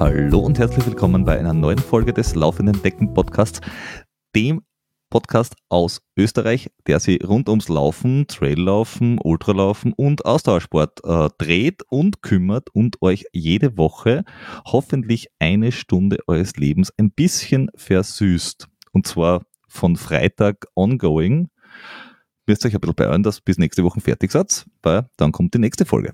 Hallo und herzlich willkommen bei einer neuen Folge des Laufenden Decken Podcasts, dem Podcast aus Österreich, der sich rund ums Laufen, Traillaufen, Ultralaufen und Ausdauersport äh, dreht und kümmert und euch jede Woche hoffentlich eine Stunde eures Lebens ein bisschen versüßt. Und zwar von Freitag ongoing. Müsst euch ein bisschen beeilen, dass bis nächste Woche fertig seid, weil dann kommt die nächste Folge.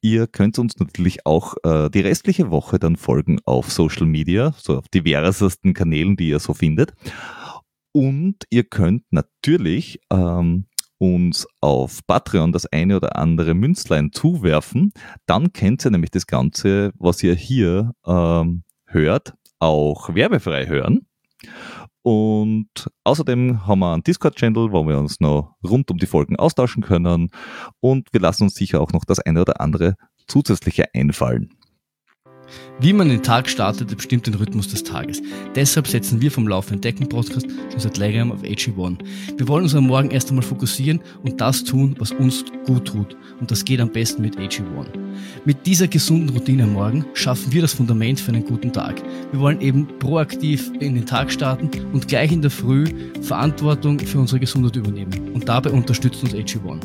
Ihr könnt uns natürlich auch äh, die restliche Woche dann folgen auf Social Media, so auf diversesten Kanälen, die ihr so findet. Und ihr könnt natürlich ähm, uns auf Patreon das eine oder andere Münzlein zuwerfen. Dann kennt ihr nämlich das Ganze, was ihr hier ähm, hört, auch werbefrei hören. Und außerdem haben wir einen Discord-Channel, wo wir uns noch rund um die Folgen austauschen können. Und wir lassen uns sicher auch noch das eine oder andere zusätzliche einfallen. Wie man den Tag startet, bestimmt den Rhythmus des Tages. Deshalb setzen wir vom Laufenden Decken Podcast schon seit längerem auf AG1. Wir wollen uns am Morgen erst einmal fokussieren und das tun, was uns gut tut. Und das geht am besten mit AG1. Mit dieser gesunden Routine am Morgen schaffen wir das Fundament für einen guten Tag. Wir wollen eben proaktiv in den Tag starten und gleich in der Früh Verantwortung für unsere Gesundheit übernehmen. Und dabei unterstützt uns AG1.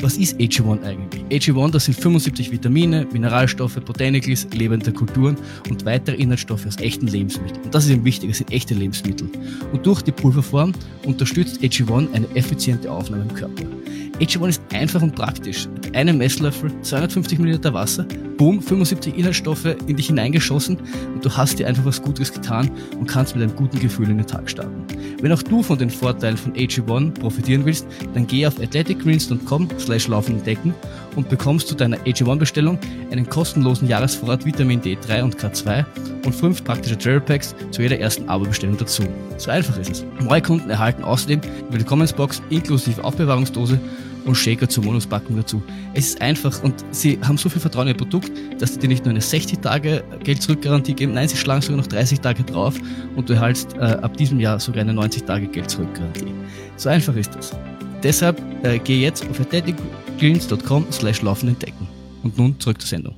Was ist AG1 eigentlich? AG1, das sind 75 Vitamine, Mineralstoffe, Botanicals, lebende Kulturen und weitere Inhaltsstoffe aus echten Lebensmitteln. Und das ist eben wichtig, es sind echte Lebensmittel. Und durch die Pulverform unterstützt AG1 eine effiziente Aufnahme im Körper. AG1 ist einfach und praktisch. Mit einem Messlöffel, 250 ml Wasser, boom, 75 Inhaltsstoffe in dich hineingeschossen und du hast dir einfach was Gutes getan und kannst mit einem guten Gefühl in den Tag starten. Wenn auch du von den Vorteilen von AG1 profitieren willst, dann geh auf athleticgreens.com slash laufen entdecken und bekommst zu deiner AG1-Bestellung einen kostenlosen Jahresvorrat Vitamin D3 und K2 und fünf praktische Trail Packs zu jeder ersten Abo-Bestellung dazu. So einfach ist es. Neue Kunden erhalten außerdem die Willkommensbox inklusive Aufbewahrungsdose und Shaker zur Bonuspackung dazu. Es ist einfach und sie haben so viel Vertrauen in ihr Produkt, dass sie dir nicht nur eine 60 Tage Geld zurückgarantie geben, nein, sie schlagen sogar noch 30 Tage drauf und du erhaltst äh, ab diesem Jahr sogar eine 90 Tage Geld zurückgarantie. So einfach ist das. Deshalb äh, geh jetzt auf athleticgreens.com slash laufen entdecken. Und nun zurück zur Sendung.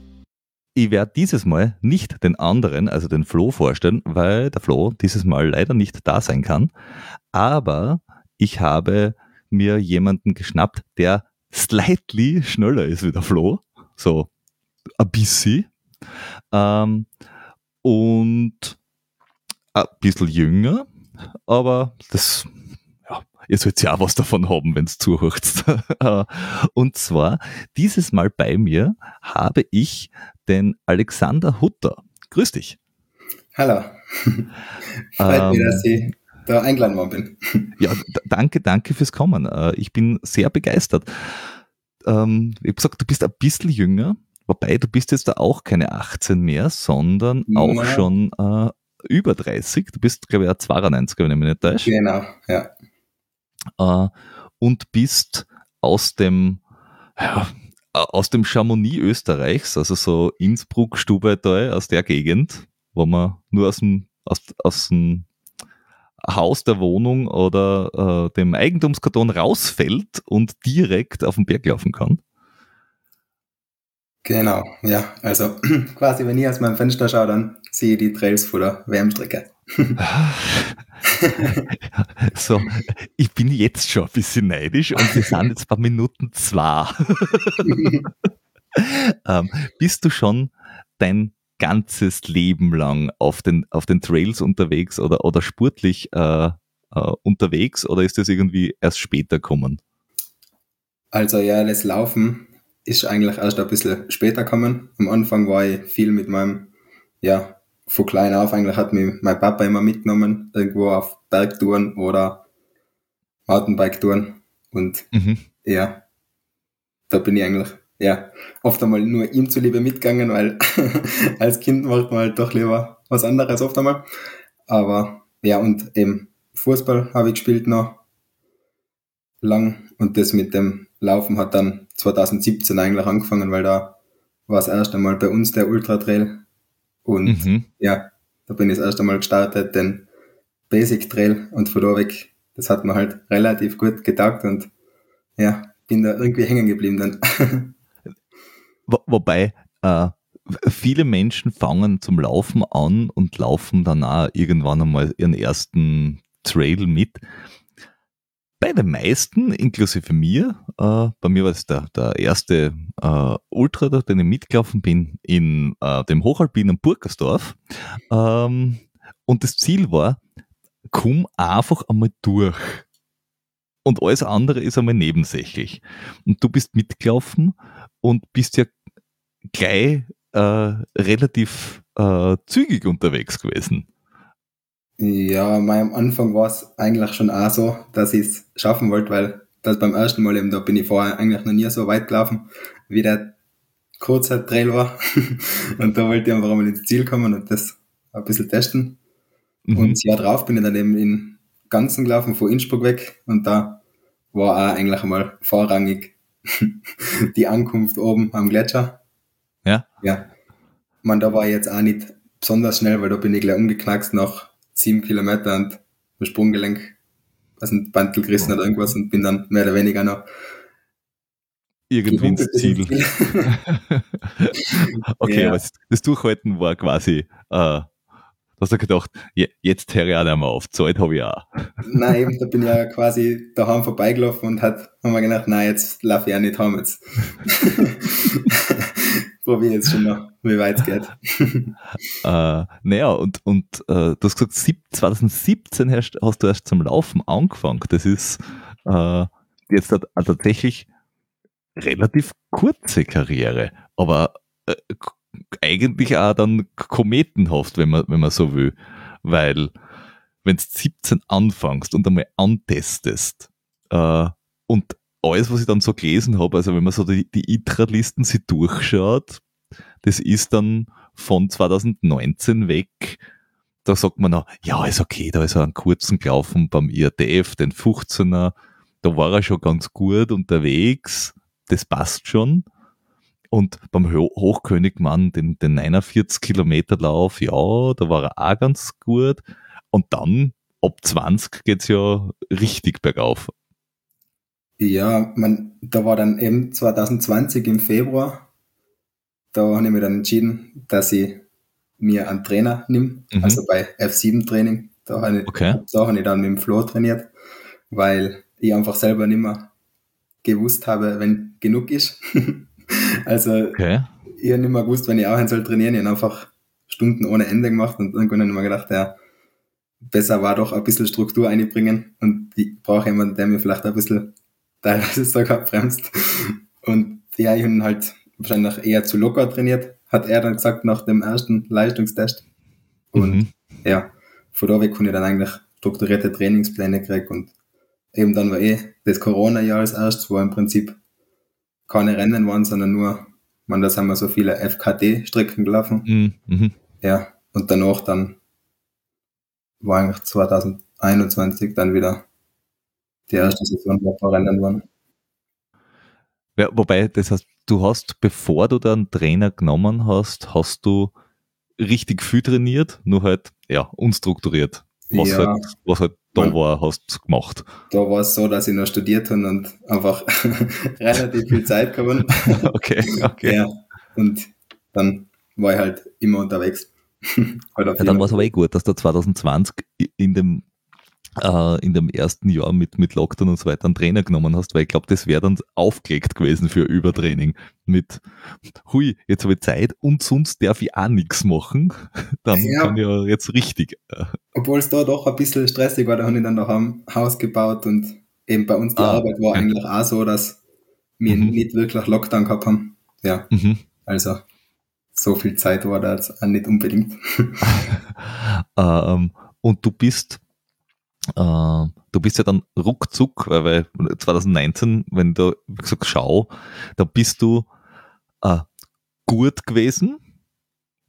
Ich werde dieses Mal nicht den anderen, also den Flo, vorstellen, weil der Flo dieses Mal leider nicht da sein kann. Aber ich habe mir jemanden geschnappt, der slightly schneller ist wie der Flo. So ein bisschen. Ähm, und ein bisschen jünger, aber das, ihr sollt ja auch was davon haben, wenn es zuhört. und zwar, dieses Mal bei mir habe ich den Alexander Hutter. Grüß dich. Hallo. Freut ähm, mich, dass ich da eingeladen worden bin. Ja, danke, danke fürs Kommen. Äh, ich bin sehr begeistert. Ähm, ich habe gesagt, du bist ein bisschen jünger, wobei du bist jetzt da auch keine 18 mehr, sondern auch ja. schon äh, über 30. Du bist, glaube ich, ein 92, wenn ich mich nicht täusche. Genau, ja. Äh, und bist aus dem, ja, aus dem Chamonix Österreichs, also so Innsbruck, Stubaital, aus der Gegend, wo man nur aus dem, aus, aus dem Haus der Wohnung oder äh, dem Eigentumskarton rausfällt und direkt auf den Berg laufen kann. Genau, ja. Also quasi, wenn ich aus meinem Fenster schaue, dann sehe ich die Trails vor der Wärmstrecke. so, ich bin jetzt schon ein bisschen neidisch und wir sind jetzt bei Minuten zwei. ähm, bist du schon dein ganzes Leben lang auf den, auf den Trails unterwegs oder, oder sportlich äh, äh, unterwegs oder ist das irgendwie erst später kommen? Also ja, das Laufen ist eigentlich erst ein bisschen später gekommen. Am Anfang war ich viel mit meinem, ja, von klein auf eigentlich hat mich mein Papa immer mitgenommen, irgendwo auf Bergtouren oder Mountainbike-Touren. Und mhm. ja, da bin ich eigentlich ja, oft einmal nur ihm zuliebe mitgegangen, weil als Kind macht man halt doch lieber was anderes oft einmal. Aber ja, und eben Fußball habe ich gespielt noch lang und das mit dem Laufen hat dann 2017 eigentlich angefangen, weil da war es erst einmal bei uns der Ultra Trail und mhm. ja, da bin ich das erste Mal gestartet, den Basic Trail und von da weg, das hat mir halt relativ gut getaugt und ja, bin da irgendwie hängen geblieben dann. Wo, wobei, äh, viele Menschen fangen zum Laufen an und laufen dann auch irgendwann einmal ihren ersten Trail mit. Bei den meisten, inklusive mir, äh, bei mir war es der, der erste äh, Ultra, den ich mitgelaufen bin, in äh, dem hochalpinen Burgersdorf. Ähm, und das Ziel war, komm einfach einmal durch. Und alles andere ist einmal nebensächlich. Und du bist mitgelaufen und bist ja gleich äh, relativ äh, zügig unterwegs gewesen. Ja, mein, am Anfang war es eigentlich schon auch so, dass ich es schaffen wollte, weil das beim ersten Mal eben, da bin ich vorher eigentlich noch nie so weit gelaufen, wie der kurze Trail war. und da wollte ich einfach einmal ins Ziel kommen und das ein bisschen testen. Mhm. Und das Jahr drauf bin ich dann eben in Ganzen gelaufen, von Innsbruck weg. Und da war auch eigentlich einmal vorrangig die Ankunft oben am Gletscher. Ja. Ja. Man, da war ich jetzt auch nicht besonders schnell, weil da bin ich gleich umgeknackst nach sieben Kilometer und mein Sprunggelenk, also ein Bandel gerissen oder irgendwas und bin dann mehr oder weniger noch irgendwie ins Ziel. okay, ja. aber das Durchhalten war quasi, äh, hast du gedacht, jetzt höre ich auch nicht mehr auf, Zeit habe ich auch. Nein, eben, da bin ich ja quasi daheim vorbeigelaufen und hat, haben wir gedacht, nein, jetzt laufe ich auch nicht heim, jetzt probiere jetzt schon noch, wie weit es geht. äh, naja, und, und äh, du hast gesagt, 2017 hast, hast, du erst zum Laufen angefangen. Das ist äh, jetzt hat, hat tatsächlich relativ kurze Karriere, aber äh, eigentlich auch dann kometenhaft, wenn man, wenn man so will. Weil, wenn du 17 anfängst und einmal antestest äh, und alles, was ich dann so gelesen habe, also wenn man so die, die ITRA-Listen sich durchschaut, das ist dann von 2019 weg. Da sagt man noch, ja, ist okay, da ist er einen kurzen gelaufen beim IRTF, den 15er, da war er schon ganz gut unterwegs, das passt schon. Und beim Hochkönigmann, den, den 49 Kilometer Lauf, ja, da war er auch ganz gut. Und dann, ab 20 geht's ja richtig bergauf. Ja, man, da war dann eben 2020 im Februar, da habe ich mich dann entschieden, dass ich mir einen Trainer nehme, mhm. also bei F7-Training. Da habe ich, okay. da habe ich dann mit dem Flo trainiert, weil ich einfach selber nicht mehr gewusst habe, wenn genug ist. also okay. ich habe nicht mehr gewusst, wenn ich auch soll trainieren. Ich habe einfach Stunden ohne Ende gemacht und irgendwann habe ich mir gedacht, ja, besser war doch ein bisschen Struktur einbringen und ich brauche jemanden, der mir vielleicht ein bisschen teilweise sogar bremst. Und ja, ich habe halt wahrscheinlich eher zu locker trainiert, hat er dann gesagt nach dem ersten Leistungstest. Und mhm. ja, von da weg konnte ich dann eigentlich strukturierte Trainingspläne kriegen und eben dann war eh das Corona-Jahr als erstes, wo im Prinzip keine Rennen waren, sondern nur, man, da haben wir so viele FKD-Strecken gelaufen. Mhm. mhm. Ja, und danach dann war eigentlich 2021 dann wieder die erste Saison, wo ein paar Rennen waren. Ja, wobei, das heißt, du hast, bevor du dann Trainer genommen hast, hast du richtig viel trainiert, nur halt, ja, unstrukturiert. Was, ja, halt, was halt da man, war, hast du gemacht. Da war es so, dass ich noch studiert habe und einfach relativ viel Zeit gehabt Okay, okay. Ja, und dann war ich halt immer unterwegs. ja, dann war es aber eh gut, dass du 2020 in dem äh, in dem ersten Jahr mit, mit Lockdown und so weiter einen Trainer genommen hast, weil ich glaube, das wäre dann aufgelegt gewesen für Übertraining. Mit, hui, jetzt habe ich Zeit und sonst darf ich auch nichts machen. Dann ja. kann ich ja jetzt richtig. Äh, Obwohl es da doch ein bisschen stressig war, da habe ich dann noch ein Haus gebaut und eben bei uns die ah, Arbeit war okay. eigentlich auch so, dass wir mhm. nicht wirklich Lockdown gehabt haben. Ja, mhm. also so viel Zeit war da jetzt auch nicht unbedingt. ähm, und du bist Uh, du bist ja dann ruckzuck, weil, weil 2019, wenn du, wie gesagt, schau, da bist du uh, gut gewesen.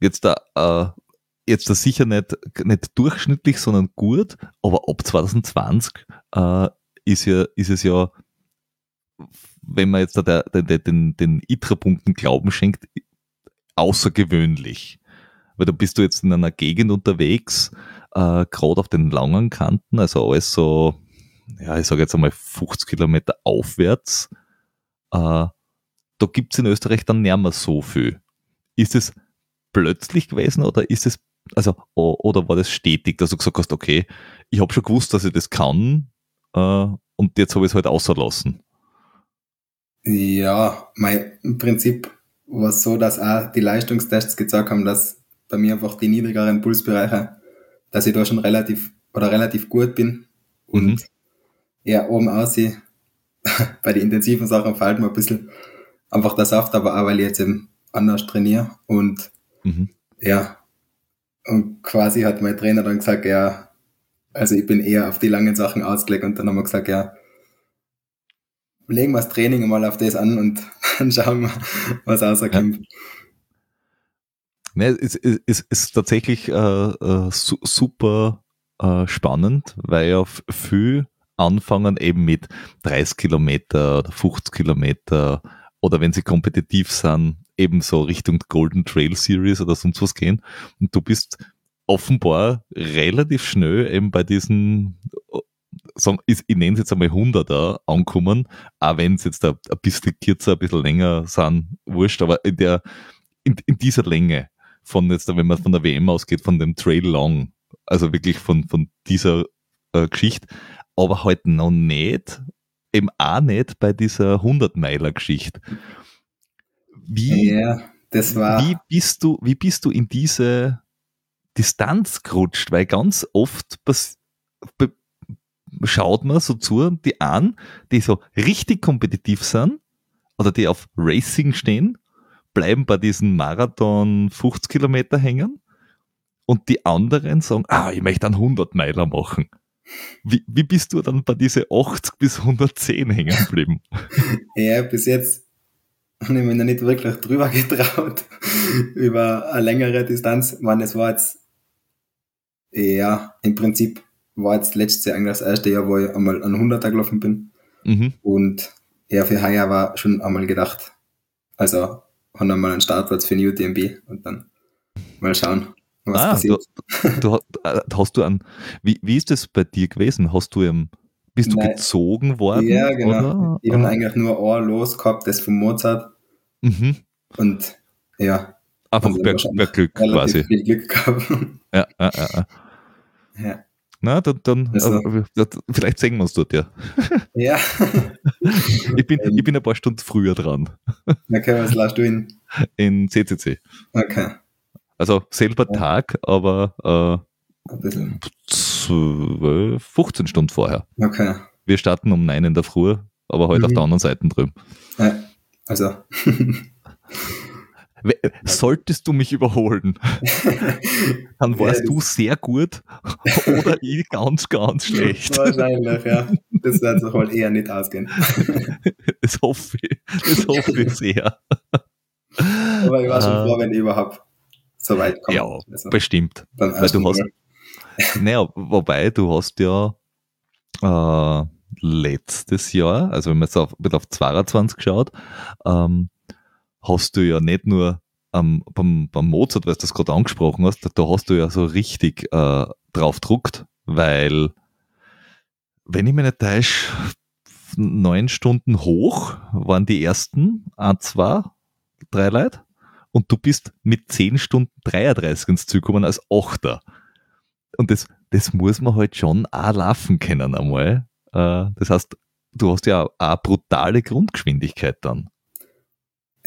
Jetzt da, uh, jetzt da sicher nicht, nicht durchschnittlich, sondern gut, aber ab 2020 ist, ja, ist es ja, wenn man jetzt da der, der, den, den ITRA-Punkten Glauben schenkt, außergewöhnlich. Weil da bist du jetzt in einer Gegend unterwegs, äh, gerade auf den langen Kanten, also alles so ja, ich sage jetzt einmal 50 Kilometer aufwärts, äh, da gibt es in Österreich dann nicht mehr so viel. Ist es plötzlich gewesen oder ist es, also, oder war das stetig, dass du gesagt hast, okay, ich habe schon gewusst, dass ich das kann äh, und jetzt habe ich es halt außerlassen? Ja, mein, im Prinzip war es so, dass auch die Leistungstests gezeigt haben, dass bei mir einfach die niedrigeren Pulsbereiche, dass ich da schon relativ oder relativ gut bin und mhm. ja, oben aussiehe. bei den intensiven Sachen fällt mir ein bisschen einfach der Saft, aber auch weil ich jetzt eben anders trainiere und mhm. ja, und quasi hat mein Trainer dann gesagt, ja, also ich bin eher auf die langen Sachen ausgelegt und dann haben wir gesagt, ja, legen wir das Training mal auf das an und dann schauen wir, was rauskommt. Ja. Ne, es, es, es ist tatsächlich äh, äh, su super äh, spannend, weil ja viel anfangen eben mit 30 Kilometer oder 50 Kilometer oder wenn sie kompetitiv sind, eben so Richtung Golden Trail Series oder sonst was gehen. Und du bist offenbar relativ schnell eben bei diesen, sagen, ich, ich nenne es jetzt einmal 100er ankommen, auch wenn es jetzt ein, ein bisschen kürzer, ein bisschen länger sind, wurscht, aber in, der, in, in dieser Länge von jetzt, wenn man von der WM ausgeht, von dem Trail Long, also wirklich von, von dieser äh, Geschichte, aber halt noch nicht, eben auch nicht bei dieser 100-Meiler-Geschichte. Wie, war wie, bist du, wie bist du in diese Distanz gerutscht? Weil ganz oft schaut man so zu, die an, die so richtig kompetitiv sind oder die auf Racing stehen, bleiben bei diesen Marathon 50 Kilometer hängen und die anderen sagen, ah, ich möchte einen 100 Meiler machen. Wie, wie bist du dann bei diese 80 bis 110 hängen geblieben? ja, bis jetzt habe ich mich noch nicht wirklich drüber getraut über eine längere Distanz. Ich meine, es war jetzt, ja, im Prinzip war jetzt letztes Jahr eigentlich das erste Jahr, wo ich einmal an 100er gelaufen bin. Mhm. Und ja, für heuer war schon einmal gedacht, also haben einmal einen Startplatz für New DMB und dann mal schauen. Was ah, passiert? Du, du, äh, hast du an, wie, wie ist das bei dir gewesen? Hast du im, bist du Nein. gezogen worden? Ja, genau. Oder? Ich habe eigentlich nur ein los gehabt, das von Mozart. Mhm. Und ja. Einfach also per, per Glück quasi. Viel Glück gehabt. Ja, ja, ja. ja. Na, dann, dann also, äh, vielleicht sehen wir uns dort, ja. Ja. ich, bin, ich bin ein paar Stunden früher dran. Okay, was lässt du in? In CCC. Okay. Also selber ja. Tag, aber äh, 12, 15 Stunden vorher. Okay. Wir starten um 9 in der Früh, aber heute mhm. auf der anderen Seite drüben. Also. Solltest du mich überholen, dann warst ja, du sehr gut oder ich ganz, ganz schlecht. Wahrscheinlich, ja. Das wird sich wohl eher nicht ausgehen. Das hoffe ich, das hoffe ich sehr. Aber ich war schon froh, wenn ich überhaupt so weit kommen. Ja, also, bestimmt. Weil du hast, naja, wobei du hast ja äh, letztes Jahr, also wenn man jetzt auf, auf 22 schaut, ähm, hast du ja nicht nur ähm, beim, beim Mozart, weil du das gerade angesprochen hast, da hast du ja so richtig äh, drauf druckt, weil, wenn ich mich nicht täusche, neun Stunden hoch waren die ersten, ein, zwei, drei Leute und du bist mit 10 Stunden 33 ins Ziel gekommen als Achter. Und das, das muss man halt schon auch laufen können einmal. Äh, das heißt, du hast ja auch eine brutale Grundgeschwindigkeit dann.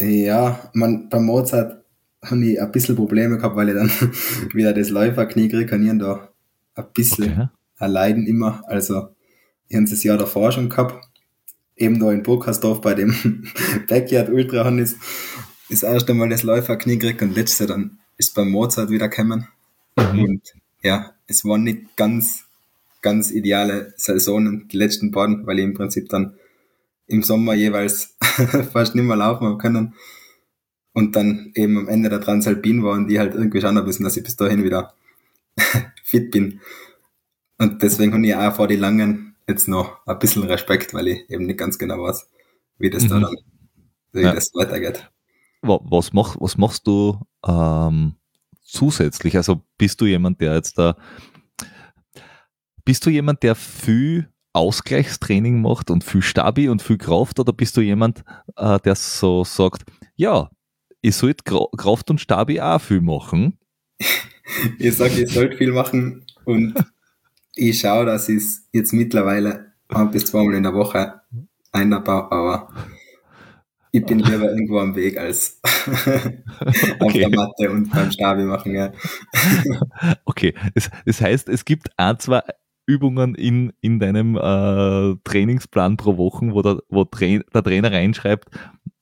Ja, man, bei Mozart habe ich ein bisschen Probleme gehabt, weil ich dann wieder das Läuferknie kriege und ich da ein bisschen okay. ein Leiden immer. Also, ich habe das Jahr davor schon gehabt, eben da in Burgersdorf bei dem Backyard Ultra Hannes das erste Mal das Läuferknie gekriegt und letzte dann ist beim Mozart wieder gekommen. Mhm. Und ja, es waren nicht ganz, ganz ideale Saisonen, die letzten beiden, weil ich im Prinzip dann im Sommer jeweils fast nicht mehr laufen haben können. Und dann eben am Ende der Transalpin war und die halt irgendwie schauen müssen, dass ich bis dahin wieder fit bin. Und deswegen habe ich auch vor die langen jetzt noch ein bisschen Respekt, weil ich eben nicht ganz genau weiß, wie das mhm. da dann, wie ja. das weitergeht was, mach, was machst du ähm, zusätzlich? Also bist du jemand, der jetzt da, bist du jemand, der viel Ausgleichstraining macht und viel Stabi und viel Kraft oder bist du jemand, äh, der so sagt, ja, ich sollte Kraft und Stabi auch viel machen? ich sage, ich sollte viel machen und ich schaue, dass ich es jetzt mittlerweile ein bis zweimal in der Woche einbaue, aber ich bin lieber irgendwo am Weg als auf okay. der Matte und beim Stabi machen. Ja. okay, das, das heißt, es gibt ein, zwei Übungen in, in deinem äh, Trainingsplan pro Woche, wo, der, wo Tra der Trainer reinschreibt,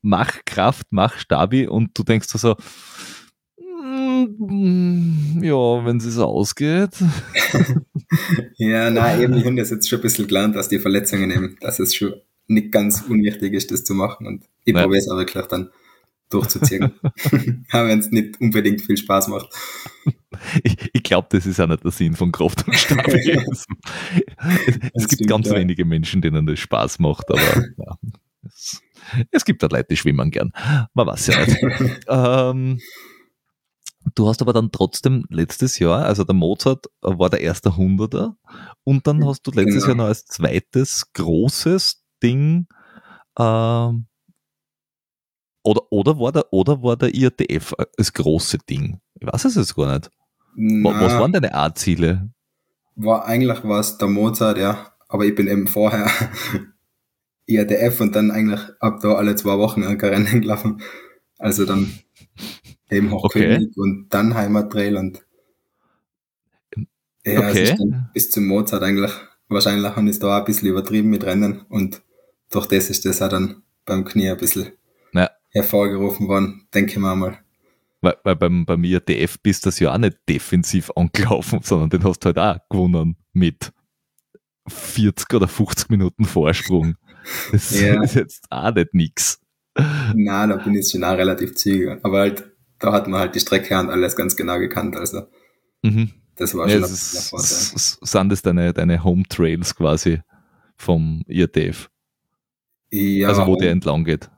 mach Kraft, mach Stabi und du denkst so, mm, ja, wenn es ausgeht. ja, nein, eben, ich habe das jetzt schon ein bisschen gelernt, dass die Verletzungen eben, dass es schon nicht ganz unwichtig ist, das zu machen. Und ich probiere es auch wirklich dann durchzuziehen. auch wenn es nicht unbedingt viel Spaß macht. Ich, ich glaube, das ist auch nicht der Sinn von Kraft und Stabilismus. es, es gibt ganz ja. wenige Menschen, denen das Spaß macht, aber ja, es, es, gibt da Leute, die schwimmen gern. Man weiß ja nicht. ähm, du hast aber dann trotzdem letztes Jahr, also der Mozart war der erste Hunderter und dann hast du letztes genau. Jahr noch als zweites großes Ding ähm, oder, oder, war der, oder war der IRTF das große Ding? Ich weiß es jetzt gar nicht. Na, Was waren deine A-Ziele? War eigentlich was der Mozart, ja. Aber ich bin eben vorher IRTF und dann eigentlich ab da alle zwei Wochen ein Rennen gelaufen. Also dann eben Hochkönig okay. und dann Heimattrail und ja, okay. also bis zum Mozart eigentlich wahrscheinlich habe ich da auch ein bisschen übertrieben mit Rennen und durch das ist das auch dann beim Knie ein bisschen. Hervorgerufen worden, denke ich mir mal. Weil, weil beim, beim IRTF bist du das ja auch nicht defensiv angelaufen, sondern den hast du halt auch gewonnen mit 40 oder 50 Minuten Vorsprung. Das ja. ist jetzt auch nicht nix. Nein, da bin ich schon auch relativ zügig. Aber halt, da hat man halt die Strecke und alles ganz genau gekannt. Also mhm. das war schon ja, ein Vorteil. Sind das deine, deine Home Trails quasi vom IRTF? Ja, also wo der entlang geht.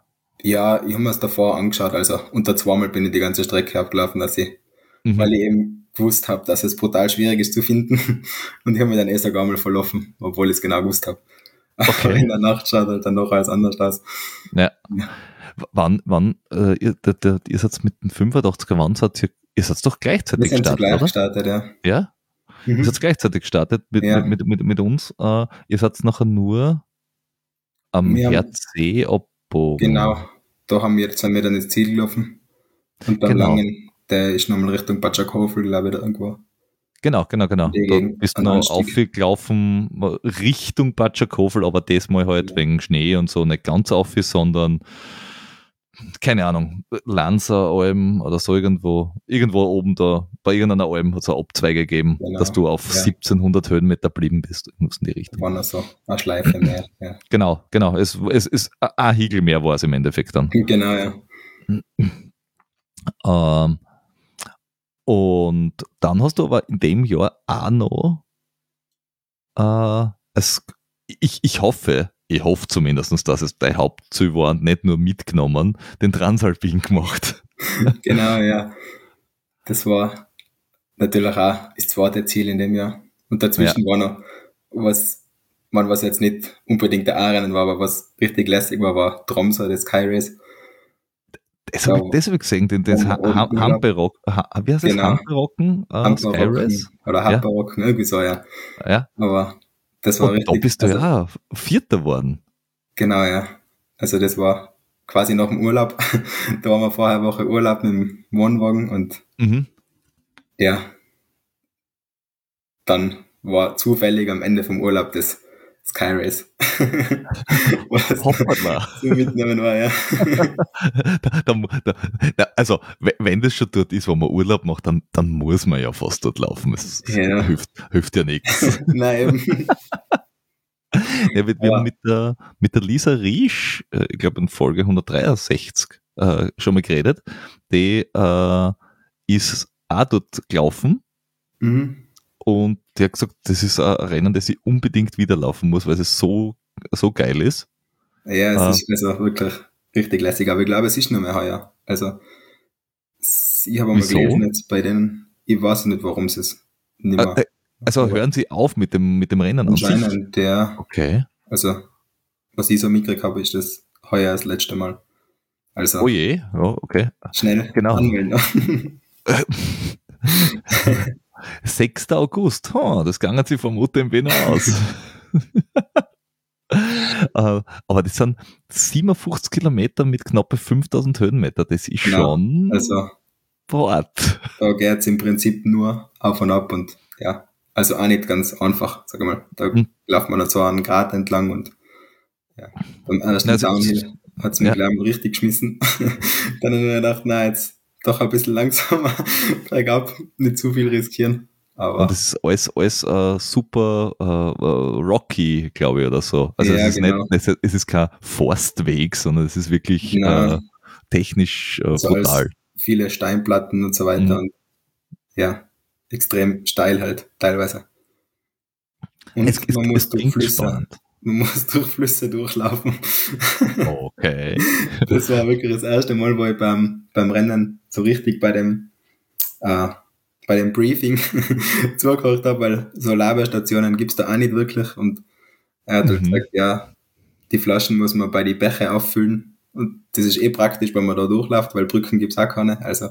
Ja, ich habe mir es davor angeschaut, also unter zweimal bin ich die ganze Strecke abgelaufen, dass ich, mhm. weil ich eben gewusst habe, dass es brutal schwierig ist zu finden und ich habe mich dann eh sogar mal verlaufen, obwohl ich es genau gewusst habe. Okay. Aber in der Nacht schaut halt dann noch alles anders aus. Ja. ja. Wann, wann, äh, ihr, der, der, ihr seid mit dem 85er, wann seid ihr, ihr seid doch gleichzeitig Wir sind gestartet, gleich oder? gestartet, ja. Ja? Mhm. Ihr seid gleichzeitig gestartet mit, ja. mit, mit, mit, uns. Äh, ihr seid nachher nur am wir RC Abbogen. Genau, da haben wir zwei Meter ins Ziel gelaufen. Und beim genau. Langen, der ist nochmal Richtung Batschakofel, glaube ich, da irgendwo. Genau, genau, genau. Da bist du noch aufgelaufen Richtung Batschakofel, aber diesmal halt ja. wegen Schnee und so nicht ganz auf, sondern keine Ahnung, Lanzer Alm oder so irgendwo, irgendwo oben da, bei irgendeiner Alm hat es eine Abzweige gegeben, genau. dass du auf ja. 1700 Höhenmeter blieben bist, in die Richtung. War so, eine Schleife mehr, ja. Genau, genau, es, es ist ein Hügel mehr war es im Endeffekt dann. Genau, ja. Ähm, und dann hast du aber in dem Jahr auch noch, äh, es, ich, ich hoffe, ich hoffe zumindest, dass es dein Hauptziel war und nicht nur mitgenommen, den Transalpin gemacht. genau, ja. Das war natürlich auch das zweite Ziel in dem Jahr. Und dazwischen ja. war noch, was, man was jetzt nicht unbedingt der A-Rennen war, aber was richtig lässig war, war Tromsø, das Sky Race. Das habe ich, hab ich gesehen, den, das Hamperock, wie heißt das? Genau. Hamperocken? Uh, Sky Race? Oder Hamperocken, ja. irgendwie so, ja. Ja. Aber das war Und richtig. Da bist du also, ja Vierter geworden. Genau, ja. Also das war quasi nach dem Urlaub. da waren wir vorher eine Woche Urlaub mit dem Wohnwagen und mhm. ja, dann war zufällig am Ende vom Urlaub das Sky Race. Hoppala. so mitnehmen war, ja. da, da, also, wenn das schon dort ist, wo man Urlaub macht, dann, dann muss man ja fast dort laufen. Es ja. Hilft, hilft ja nichts. Nein. ja, wir, wir haben mit der, mit der Lisa Riesch, äh, ich glaube in Folge 163, äh, schon mal geredet. Die äh, ist auch dort gelaufen. Mhm. Und die hat gesagt, das ist ein Rennen, das ich unbedingt wieder laufen muss, weil es so, so geil ist. Ja, es äh, ist also wirklich richtig lässig, aber ich glaube, es ist nur mehr heuer. Also, ich habe mal gelesen jetzt bei denen, ich weiß nicht, warum sie es nicht mehr. Äh, Also hören Sie auf mit dem, mit dem Rennen an sich? Anscheinend, der, Okay. also, was ich so mitgekriegt habe, ist das heuer das letzte Mal. Also, Oh je, ja, okay. schnell genau. anmelden. 6. August, oh, das gangen Sie vom UTMB noch aus. Äh, Aber das sind 57 Kilometer mit knappe 5000 Höhenmeter. Das ist Genau. schon also, Fort. da geht's im Prinzip nur auf und ab und ja, also auch nicht ganz einfach, sag ich mal. Da Hm. läuft man noch so einen Grat entlang und ja, beim ersten das- Downhill hat's mich ja. gleich mal richtig geschmissen. Dann habe ich mir gedacht, na, jetzt doch ein bisschen langsamer, bergab, nicht zu viel riskieren. Aber Und das ist alles, alles äh, super äh, äh, rocky, glaube ich, oder so. Also Ja, es, ist genau. nicht, es, ist- es kein Forstweg, sondern es ist wirklich äh, technisch äh, Also alles- brutal. viele Steinplatten und so weiter Mhm. und ja, extrem steil halt teilweise. Und Es, es, man es muss durch klingt Flüsse, spannend. Man muss durch Flüsse durchlaufen. Okay. Das war wirklich das erste Mal, wo ich beim, beim Rennen so richtig bei dem, äh, bei dem Briefing zugehört habe, weil so Laberstationen gibt's da auch nicht wirklich. Und er hat halt Mhm. gesagt, ja, die Flaschen muss man bei die Bäche auffüllen. Und das ist eh praktisch, wenn man da durchläuft, weil Brücken gibt's auch keine. Also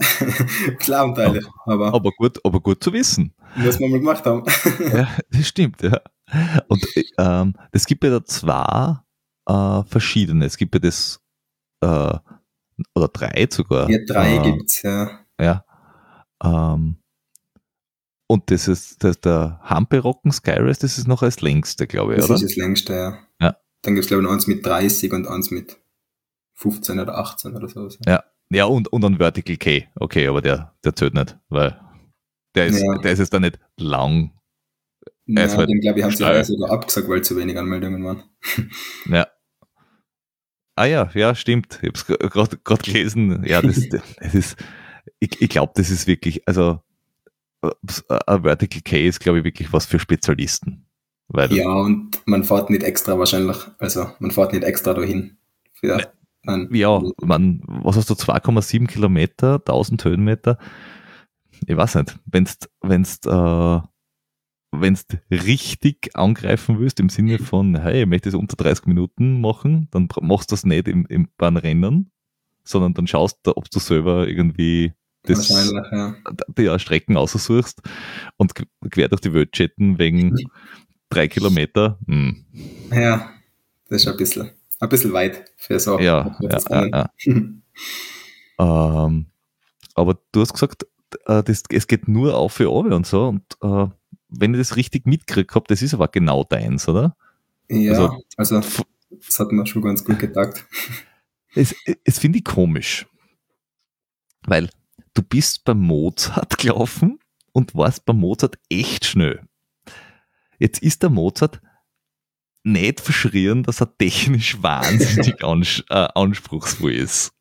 Klaumteilig, aber Aber gut, aber gut zu wissen. muss man mal gemacht haben. Ja, das stimmt, ja. Und ähm, es gibt ja da zwei äh, verschiedene. Es gibt ja das, äh, oder drei sogar. Ja, drei äh, gibt's, ja. Ja. Ähm, und das ist das, der Hampe-Rocken Skyrace, das ist noch als längste, glaube ich, Das oder? ist das längste, ja. Ja. Dann gibt's glaube ich noch eins mit 30 und eins mit 15 oder 18 oder so. Ja, ja und, und ein Vertical K. Okay, aber der, der zählt nicht, weil der ist, Ja. der ist jetzt da nicht lang. Ja, halt den glaube ich haben sie heuer sogar abgesagt, weil zu wenig Anmeldungen waren. Ja. Ah ja, ja, stimmt. Ich habe es gerade gelesen. Ja, das, das ist, ich, ich glaube, das ist wirklich, also ein Vertical K ist, glaube ich, wirklich was für Spezialisten. Ja, und man fährt nicht extra wahrscheinlich, also man fährt nicht extra dahin. Für einen, ja man, was hast du, 2,7 Kilometer, 1000 Höhenmeter? Ich weiß nicht, wenn's, wenn's, äh, wenn's richtig angreifen willst, im Sinne von, hey, ich möchte es unter 30 Minuten machen, dann machst du das nicht im, im, beim Rennen, sondern dann schaust du, ob du selber irgendwie das, ja. die ja, Strecken aussuchst und qu- quer durch die Welt chatten wegen drei Kilometer. Hm. Ja, das ist ein bisschen, ein bisschen weit für so. Ja, ja, ja. Ähm, aber du hast gesagt, äh, das, es geht nur auf für Obi und so. Und äh, wenn ich das richtig mitgekriegt habe, das ist aber genau deins, oder? Ja, Also- also, das hat mir schon ganz gut getaugt. Es, es finde ich komisch. Weil du bist beim Mozart gelaufen und warst beim Mozart echt schnell. Jetzt ist der Mozart nicht verschrien, dass er technisch wahnsinnig ans äh, anspruchsvoll ist.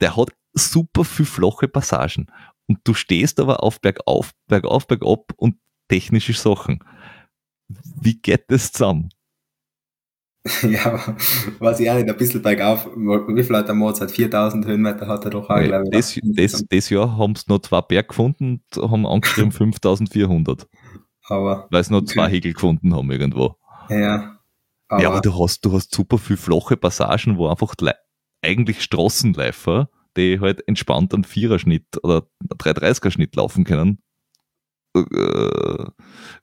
Der hat super viel flache Passagen. Und du stehst aber auf bergauf, bergauf, bergab und technische Sachen. Wie geht das zusammen? ja, weiß ich auch nicht, ein bisschen bergauf. Wie viel hat der Mozart? 4000 Höhenmeter hat er doch auch, glaube ich. das, das, das Jahr haben sie noch zwei Berg gefunden und haben angeschrieben 5400, Aber, weil sie noch zwei. Hegel gefunden haben irgendwo. ja. Aber, ja, aber du hast, du hast super viel flache Passagen, wo einfach eigentlich Straßenläufer, die halt entspannt einen Viererschnitt oder einen 330er Schnitt laufen können, äh,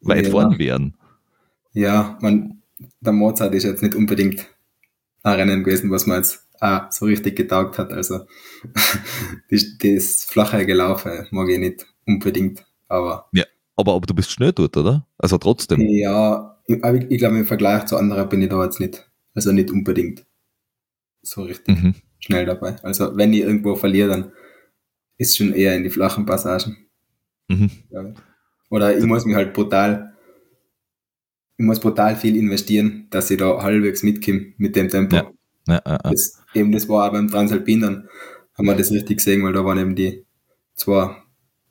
weit Ja. vorn wären. ja, man, der Mozart ist jetzt nicht unbedingt ein Rennen gewesen, was man jetzt auch so richtig getaugt hat. Also, das, das flache Gelaufe mag ich nicht unbedingt. Aber, Aber, aber du bist schnell dort, oder? Also trotzdem. ja, ich, aber ich, glaube, im Vergleich zu anderen bin ich da jetzt nicht, also nicht unbedingt so richtig Mhm. schnell dabei. Also, wenn ich irgendwo verliere, dann ist schon eher in die flachen Passagen. Mhm. ich. Oder ich muss mich halt brutal, ich muss brutal viel investieren, dass ich da halbwegs mitkomme mit dem Tempo. Ja. Ja, ja. Das, eben das war auch beim Transalpin, dann haben wir das richtig gesehen, weil da waren eben die zwei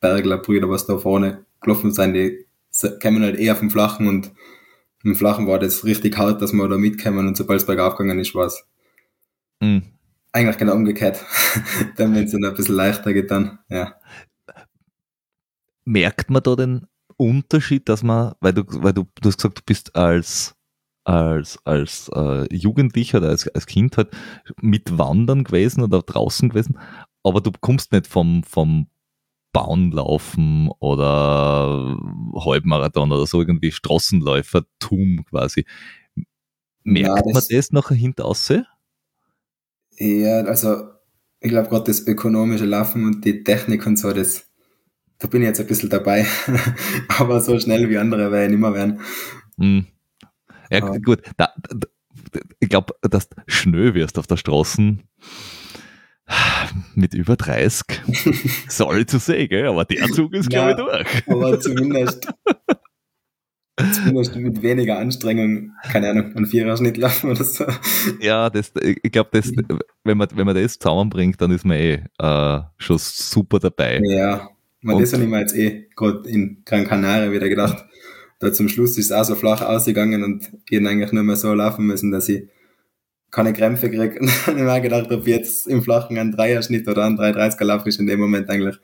Bergler-Brüder, was da vorne gelaufen sind, die kommen halt eher vom Flachen und im Flachen war das richtig hart, dass wir da mitkommen und sobald es bergauf gegangen ist, war es Mhm. eigentlich genau umgekehrt. dann, wenn es dann ein bisschen leichter geht, dann, ja. Merkt man da denn, Unterschied, dass man, weil du, weil du, du hast gesagt, du bist als, als, als äh, Jugendlicher oder als, als Kind halt mit Wandern gewesen oder draußen gewesen, aber du kommst nicht vom, vom Bahnlaufen oder Halbmarathon oder so irgendwie Straßenläufertum quasi. Merkt ja, das, man das nachher hinter aussehen? Ja, also ich glaube gerade das ökonomische Laufen und die Technik und so, das, da bin ich jetzt ein bisschen dabei. Aber so schnell wie andere werde ich nicht mehr werden. Hm. Ja, Aber. gut. Da, da, ich glaube, dass du schnell wirst auf der Straße mit über 30. Sorry zu sagen, gell? aber der Zug ist, glaube ich, durch. Aber zumindest Zumindest mit weniger Anstrengung, keine Ahnung, einen Viererschnitt laufen oder so. Ja, das, ich glaube, das, wenn man, wenn man das zusammenbringt, dann ist man eh äh, schon super dabei. Ja, habe ich mir jetzt eh gerade in Gran Canaria wieder gedacht. Da zum Schluss ist es auch so flach ausgegangen und ich eigentlich nur mehr so laufen müssen, dass ich keine Krämpfe kriege. Und dann habe ich mir gedacht, ob jetzt im Flachen ein Dreierschnitt oder ein 330er Lauf ist in dem Moment eigentlich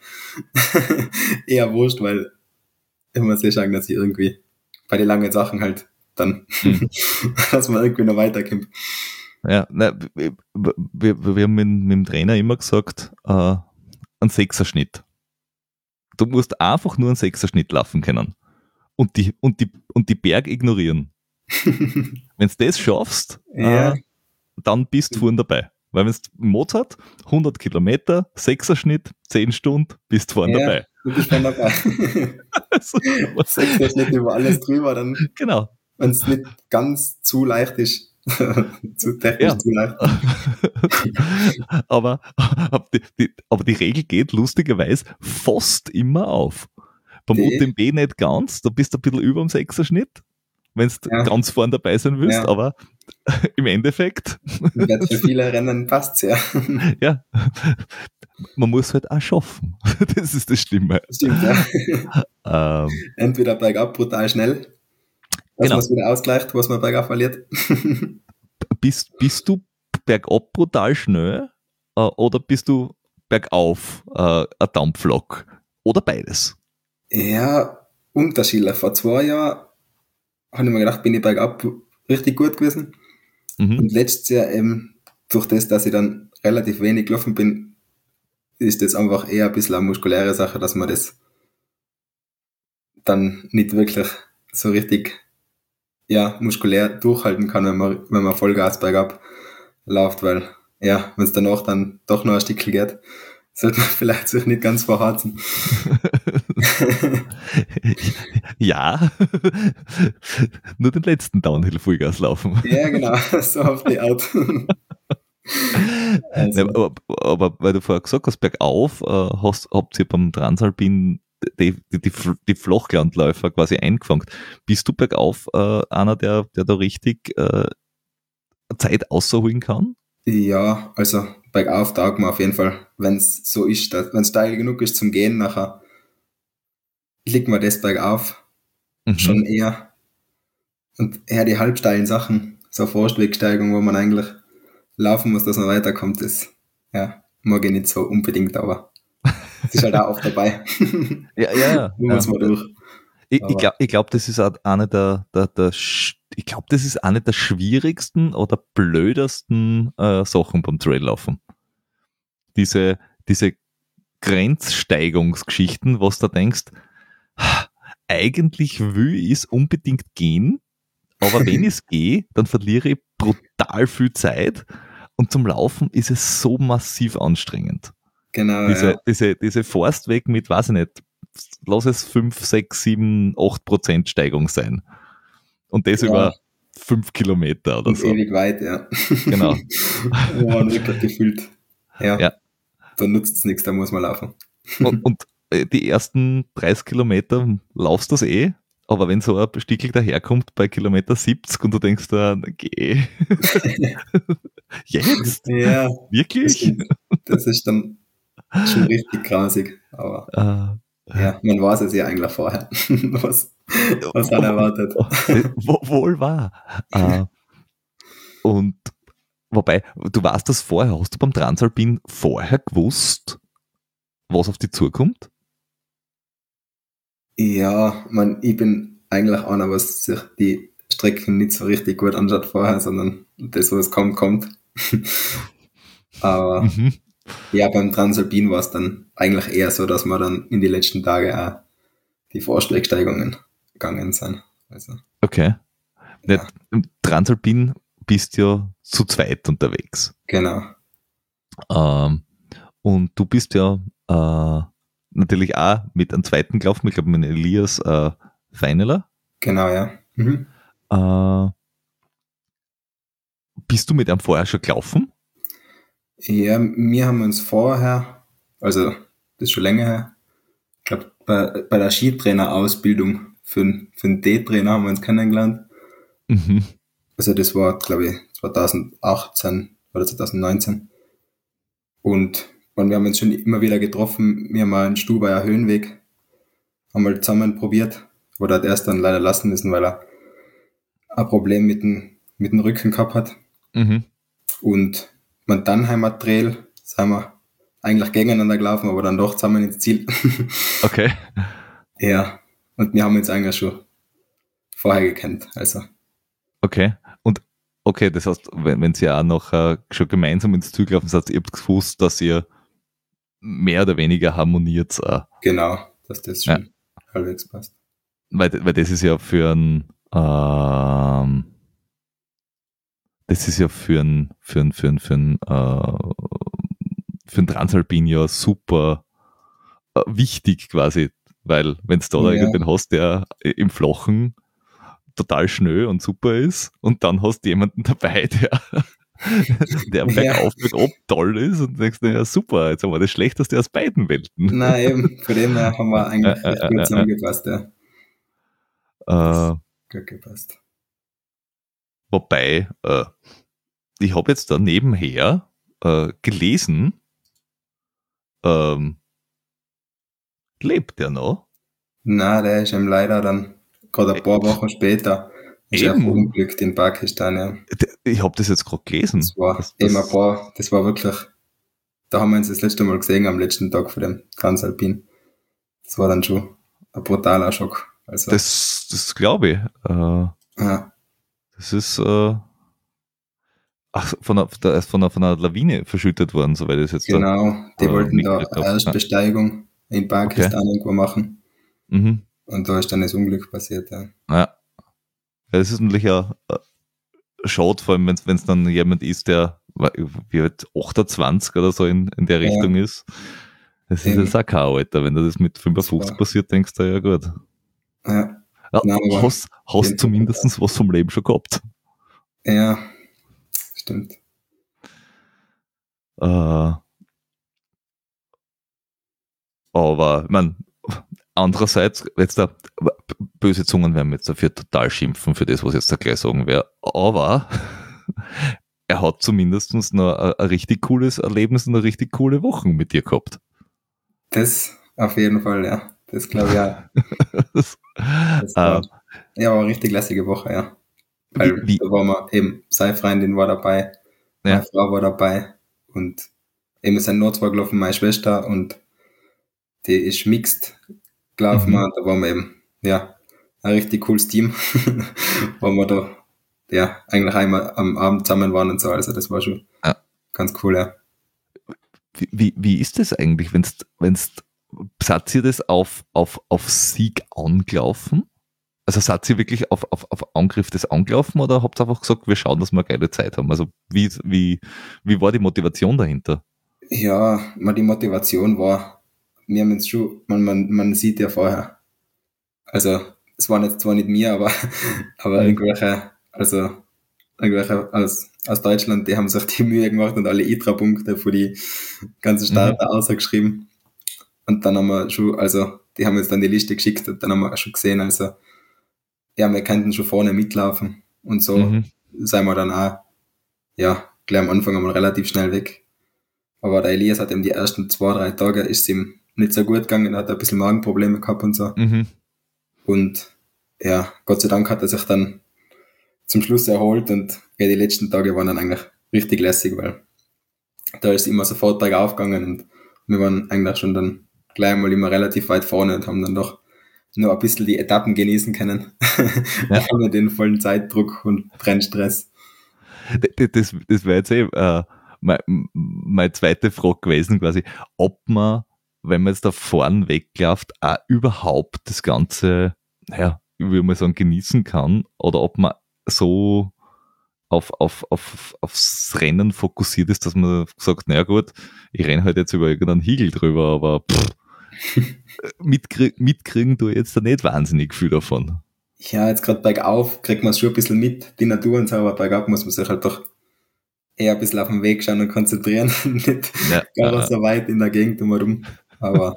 eher wurscht, weil ich muss eh sagen, dass ich irgendwie bei den langen Sachen halt dann, hm. dass man irgendwie noch weiterkommt. Ja, na, wir, wir, wir haben mit, mit, dem Trainer immer gesagt, äh, ein Sechserschnitt. Du musst einfach nur einen Sechserschnitt laufen können. Und die, und die, und die Berg ignorieren. wenn du das schaffst, ja. äh, dann bist du vorne dabei. Weil wenn es Mozart, 100 Kilometer, Sechserschnitt, 10 Stunden, bist du vorne ja. dabei. Du bist schon dabei. Sechs nicht über alles drüber, dann. Genau. Wenn es nicht ganz zu leicht ist. zu technisch ja. zu leicht. aber, aber, die, die, aber die Regel geht lustigerweise fast immer auf. Beim die. UTMB nicht ganz, da bist du ein bisschen über dem Sechserschnitt, wenn du ja. ganz vorne dabei sein willst, ja. aber im Endeffekt. Für viele Rennen passt es ja. Ja man muss halt auch schaffen. Das ist das Schlimme. Stimmt, ja. Ähm, Entweder bergab brutal schnell, dass genau. man es wieder ausgleicht, was man bergab verliert. bist, bist du bergab brutal schnell äh, oder bist du bergauf äh, ein Dampflok? Oder beides? Ja, unterschiedlich. Vor zwei Jahren habe ich mir gedacht, bin ich bergab richtig gut gewesen. Mhm. Und letztes Jahr eben durch das, dass ich dann relativ wenig gelaufen bin, ist das einfach eher ein bisschen eine muskuläre Sache, dass man das dann nicht wirklich so richtig ja, muskulär durchhalten kann, wenn man, wenn man Vollgas bergab läuft, weil ja, wenn es danach dann doch noch ein Stückchen geht, sollte man vielleicht sich nicht ganz verharzen. ja, nur den letzten Downhill Vollgas laufen. ja, genau, so auf die Art. Also. Ja, aber, aber, weil du vorher gesagt hast, bergauf, äh, hast, habt ihr beim Transalpin die, die, die, die Flachlandläufer quasi eingefangen. Bist du bergauf äh, einer, der, der da richtig äh, Zeit ausholen kann? Ja, also bergauf taugt man auf jeden Fall, wenn es so ist, wenn es steil genug ist zum Gehen, nachher liegt man das bergauf mhm. schon eher. Und eher die halbsteilen Sachen, so Forstwegsteigung, wo man eigentlich laufen muss, dass man weiterkommt, ist, ja, mag ich nicht so unbedingt, aber ist halt auch oft dabei. ja, ja, ja. muss man durch. Ich, ich glaube, glaub, das ist eine der, der, der ich glaube, das ist eine der schwierigsten oder blödesten äh, Sachen beim Traillaufen. Diese, diese Grenzsteigungsgeschichten, was du denkst, eigentlich will ich es unbedingt gehen, aber wenn ich es gehe, dann verliere ich brutal viel Zeit und zum Laufen ist es so massiv anstrengend. Genau. Diese, ja. diese, diese Forstweg mit, weiß ich nicht, lass es 5, 6, 7, 8 Prozent Steigung sein. Und das ja. über 5 Kilometer oder und so. Ewig weit, ja. Genau. Wo man wirklich gefühlt. Ja. ja. Da nutzt es nichts, da muss man laufen. Und, und äh, die ersten 30 Kilometer laufst du das eh aber wenn so ein Stickel daherkommt bei Kilometer 70 und du denkst da, geh. Jetzt? Ja. Wirklich? Das, ist dann schon richtig grausig. Aber uh, ja, man weiß es ja eigentlich vorher, was, was dann erwartet. Wohl wahr. Uh, und wobei, du weißt das vorher, hast du beim Transalpin vorher gewusst, was auf dich zukommt? Ja, man, ich bin eigentlich einer, was sich die Strecken nicht so richtig gut anschaut vorher, sondern das, was kommt, kommt. Aber mhm. Ja, beim Transalpin war es dann eigentlich eher so, dass wir dann in die letzten Tage auch die Vorschlägsteigungen gegangen sind. Also, okay. Ja. Im Transalpin bist ja zu zweit unterwegs. Genau. Ähm, und du bist ja äh, natürlich auch mit einem zweiten gelaufen, ich glaube mit Elias äh, Feineler. Genau, ja. Mhm. Äh, bist du mit einem vorher schon gelaufen? Ja, wir haben uns vorher, also das ist schon länger her, ich glaube bei, bei der Skitrainerausbildung für, für einen D-Trainer haben wir uns kennengelernt. Mhm. Also das war, glaube ich, 2018 oder 2019. Und, und wir haben uns schon immer wieder getroffen. Wir haben mal einen Stubaier Höhenweg, haben mal zusammen probiert, wurde hat erst dann leider lassen müssen, weil er ein Problem mit dem, mit dem Rücken gehabt hat. Mhm. Und man Dannheimer Trail sind wir eigentlich gegeneinander gelaufen, aber dann doch zusammen ins Ziel. Okay. ja, und wir haben uns eigentlich schon vorher gekannt, also. Okay, und okay, das heißt, wenn, wenn ihr auch noch äh, schon gemeinsam ins Ziel gelaufen seid, ihr habt gewusst, dass ihr mehr oder weniger harmoniert. Äh. Genau, dass das schon ja. halbwegs passt. Weil, weil das ist ja für ein ähm, das ist ja für ein, für ein, für ein, für ein, äh, für ein Transalpin ja super äh, wichtig quasi, weil wenn du da ja. irgendwen hast, der im Flachen total schnell und super ist und dann hast du jemanden dabei, der der bergauf ja. bergab toll ist und denkst, naja, super, jetzt haben wir das Schlechteste aus beiden Welten. Nein, eben, von dem her haben wir eigentlich äh, gut zusammengepasst, ja. Äh, gut gepasst. Wobei, äh, ich habe jetzt da nebenher äh, gelesen, ähm, lebt der noch? Na, der ist ihm leider dann gerade ein paar Wochen später ist er verunglückt in Pakistan, ja. Ich habe das jetzt gerade gelesen. Das war das, eben ein paar, das war wirklich, da haben wir uns das letzte Mal gesehen am letzten Tag von dem Transalpin. Das war dann schon ein brutaler Schock. Also, das das glaube ich. Äh, ja. Das ist äh, ach, von, einer, von, einer, von einer Lawine verschüttet worden, soweit es jetzt Genau, da, die äh, wollten da Erstbesteigung in Pakistan okay. irgendwo machen. Mhm. Und da ist dann das Unglück passiert, ja. Ja. Das ist natürlich ja äh, schade, vor allem wenn es dann jemand ist, der wie halt 28 oder so in, in der Richtung ja. ist. Das ist jetzt auch kein Alter. Wenn das mit 55 passiert, denkst du, ja gut. Ja. Ja, Nein, hast hast zumindest was vom Leben schon gehabt. Ja, stimmt. Äh, aber, ich meine, andererseits, jetzt da, böse Zungen werden jetzt dafür total schimpfen für das, was jetzt da gleich sagen wäre. Aber er hat zumindest noch ein, ein, richtig cooles Erlebnis und eine richtig coole Woche mit dir gehabt. Das auf jeden Fall, ja. Das glaube ich auch. das, das uh, ja, war eine richtig lässige Woche, ja. Weil wie, da war man eben, seine Freundin war dabei, ja. meine Frau war dabei und eben ist ein Nord gelaufen, meine Schwester und die ist mixed gelaufen mhm. da waren wir eben, ja, ein richtig cooles Team, wo wir da, ja, eigentlich einmal am Abend zusammen waren und so, also das war schon ja. ganz cool, ja. Wie, wie, wie ist das eigentlich, wenn es seid ihr das auf, auf, auf Sieg angelaufen? Also seid ihr wirklich auf, auf, auf Angriff des angelaufen oder habt ihr einfach gesagt, wir schauen, dass wir eine geile Zeit haben? Also wie, wie, wie war die Motivation dahinter? Ja, mal die Motivation war, wir haben jetzt schon, man, man, man sieht ja vorher, also es waren jetzt zwar nicht mir, aber, aber mhm. irgendwelche, also irgendwelche aus, aus Deutschland, die haben sich die Mühe gemacht und alle ITRA-Punkte für die ganzen Starter mhm. ausgeschrieben. Und dann haben wir schon, also, die haben jetzt dann die Liste geschickt und dann haben wir schon gesehen, also, ja, wir könnten schon vorne mitlaufen. Und so mhm. sind wir dann auch, ja, gleich am Anfang einmal relativ schnell weg. Aber der Elias hat eben die ersten zwei, drei Tage ist ihm nicht so gut gegangen, hat ein bisschen Magenprobleme gehabt und so. Mhm. Und ja, Gott sei Dank hat er sich dann zum Schluss erholt und ja, die letzten Tage waren dann eigentlich richtig lässig, weil da ist immer sofort bergauf gegangen und wir waren eigentlich schon dann gleich mal immer relativ weit vorne und haben dann doch nur ein bisschen die Etappen genießen können. Ja. Ohne den vollen Zeitdruck und Brennstress. Das, das, das wäre jetzt eh äh, meine, meine zweite Frage gewesen, quasi, ob man, wenn man jetzt da vorn wegläuft, auch überhaupt das Ganze, naja, würde mal sagen, genießen kann oder ob man so auf, auf, auf, aufs Rennen fokussiert ist, dass man sagt, naja gut, ich renne halt jetzt über irgendeinen Hiegel drüber, aber pff, mitkrieg, mitkriegen du jetzt da nicht wahnsinnig viel davon. Ja, jetzt gerade bergauf kriegt man es schon ein bisschen mit, die Natur und so, aber bergab muss man sich halt doch eher ein bisschen auf den Weg schauen und konzentrieren, nicht ja, gar ja. so weit in der Gegend drumherum. Aber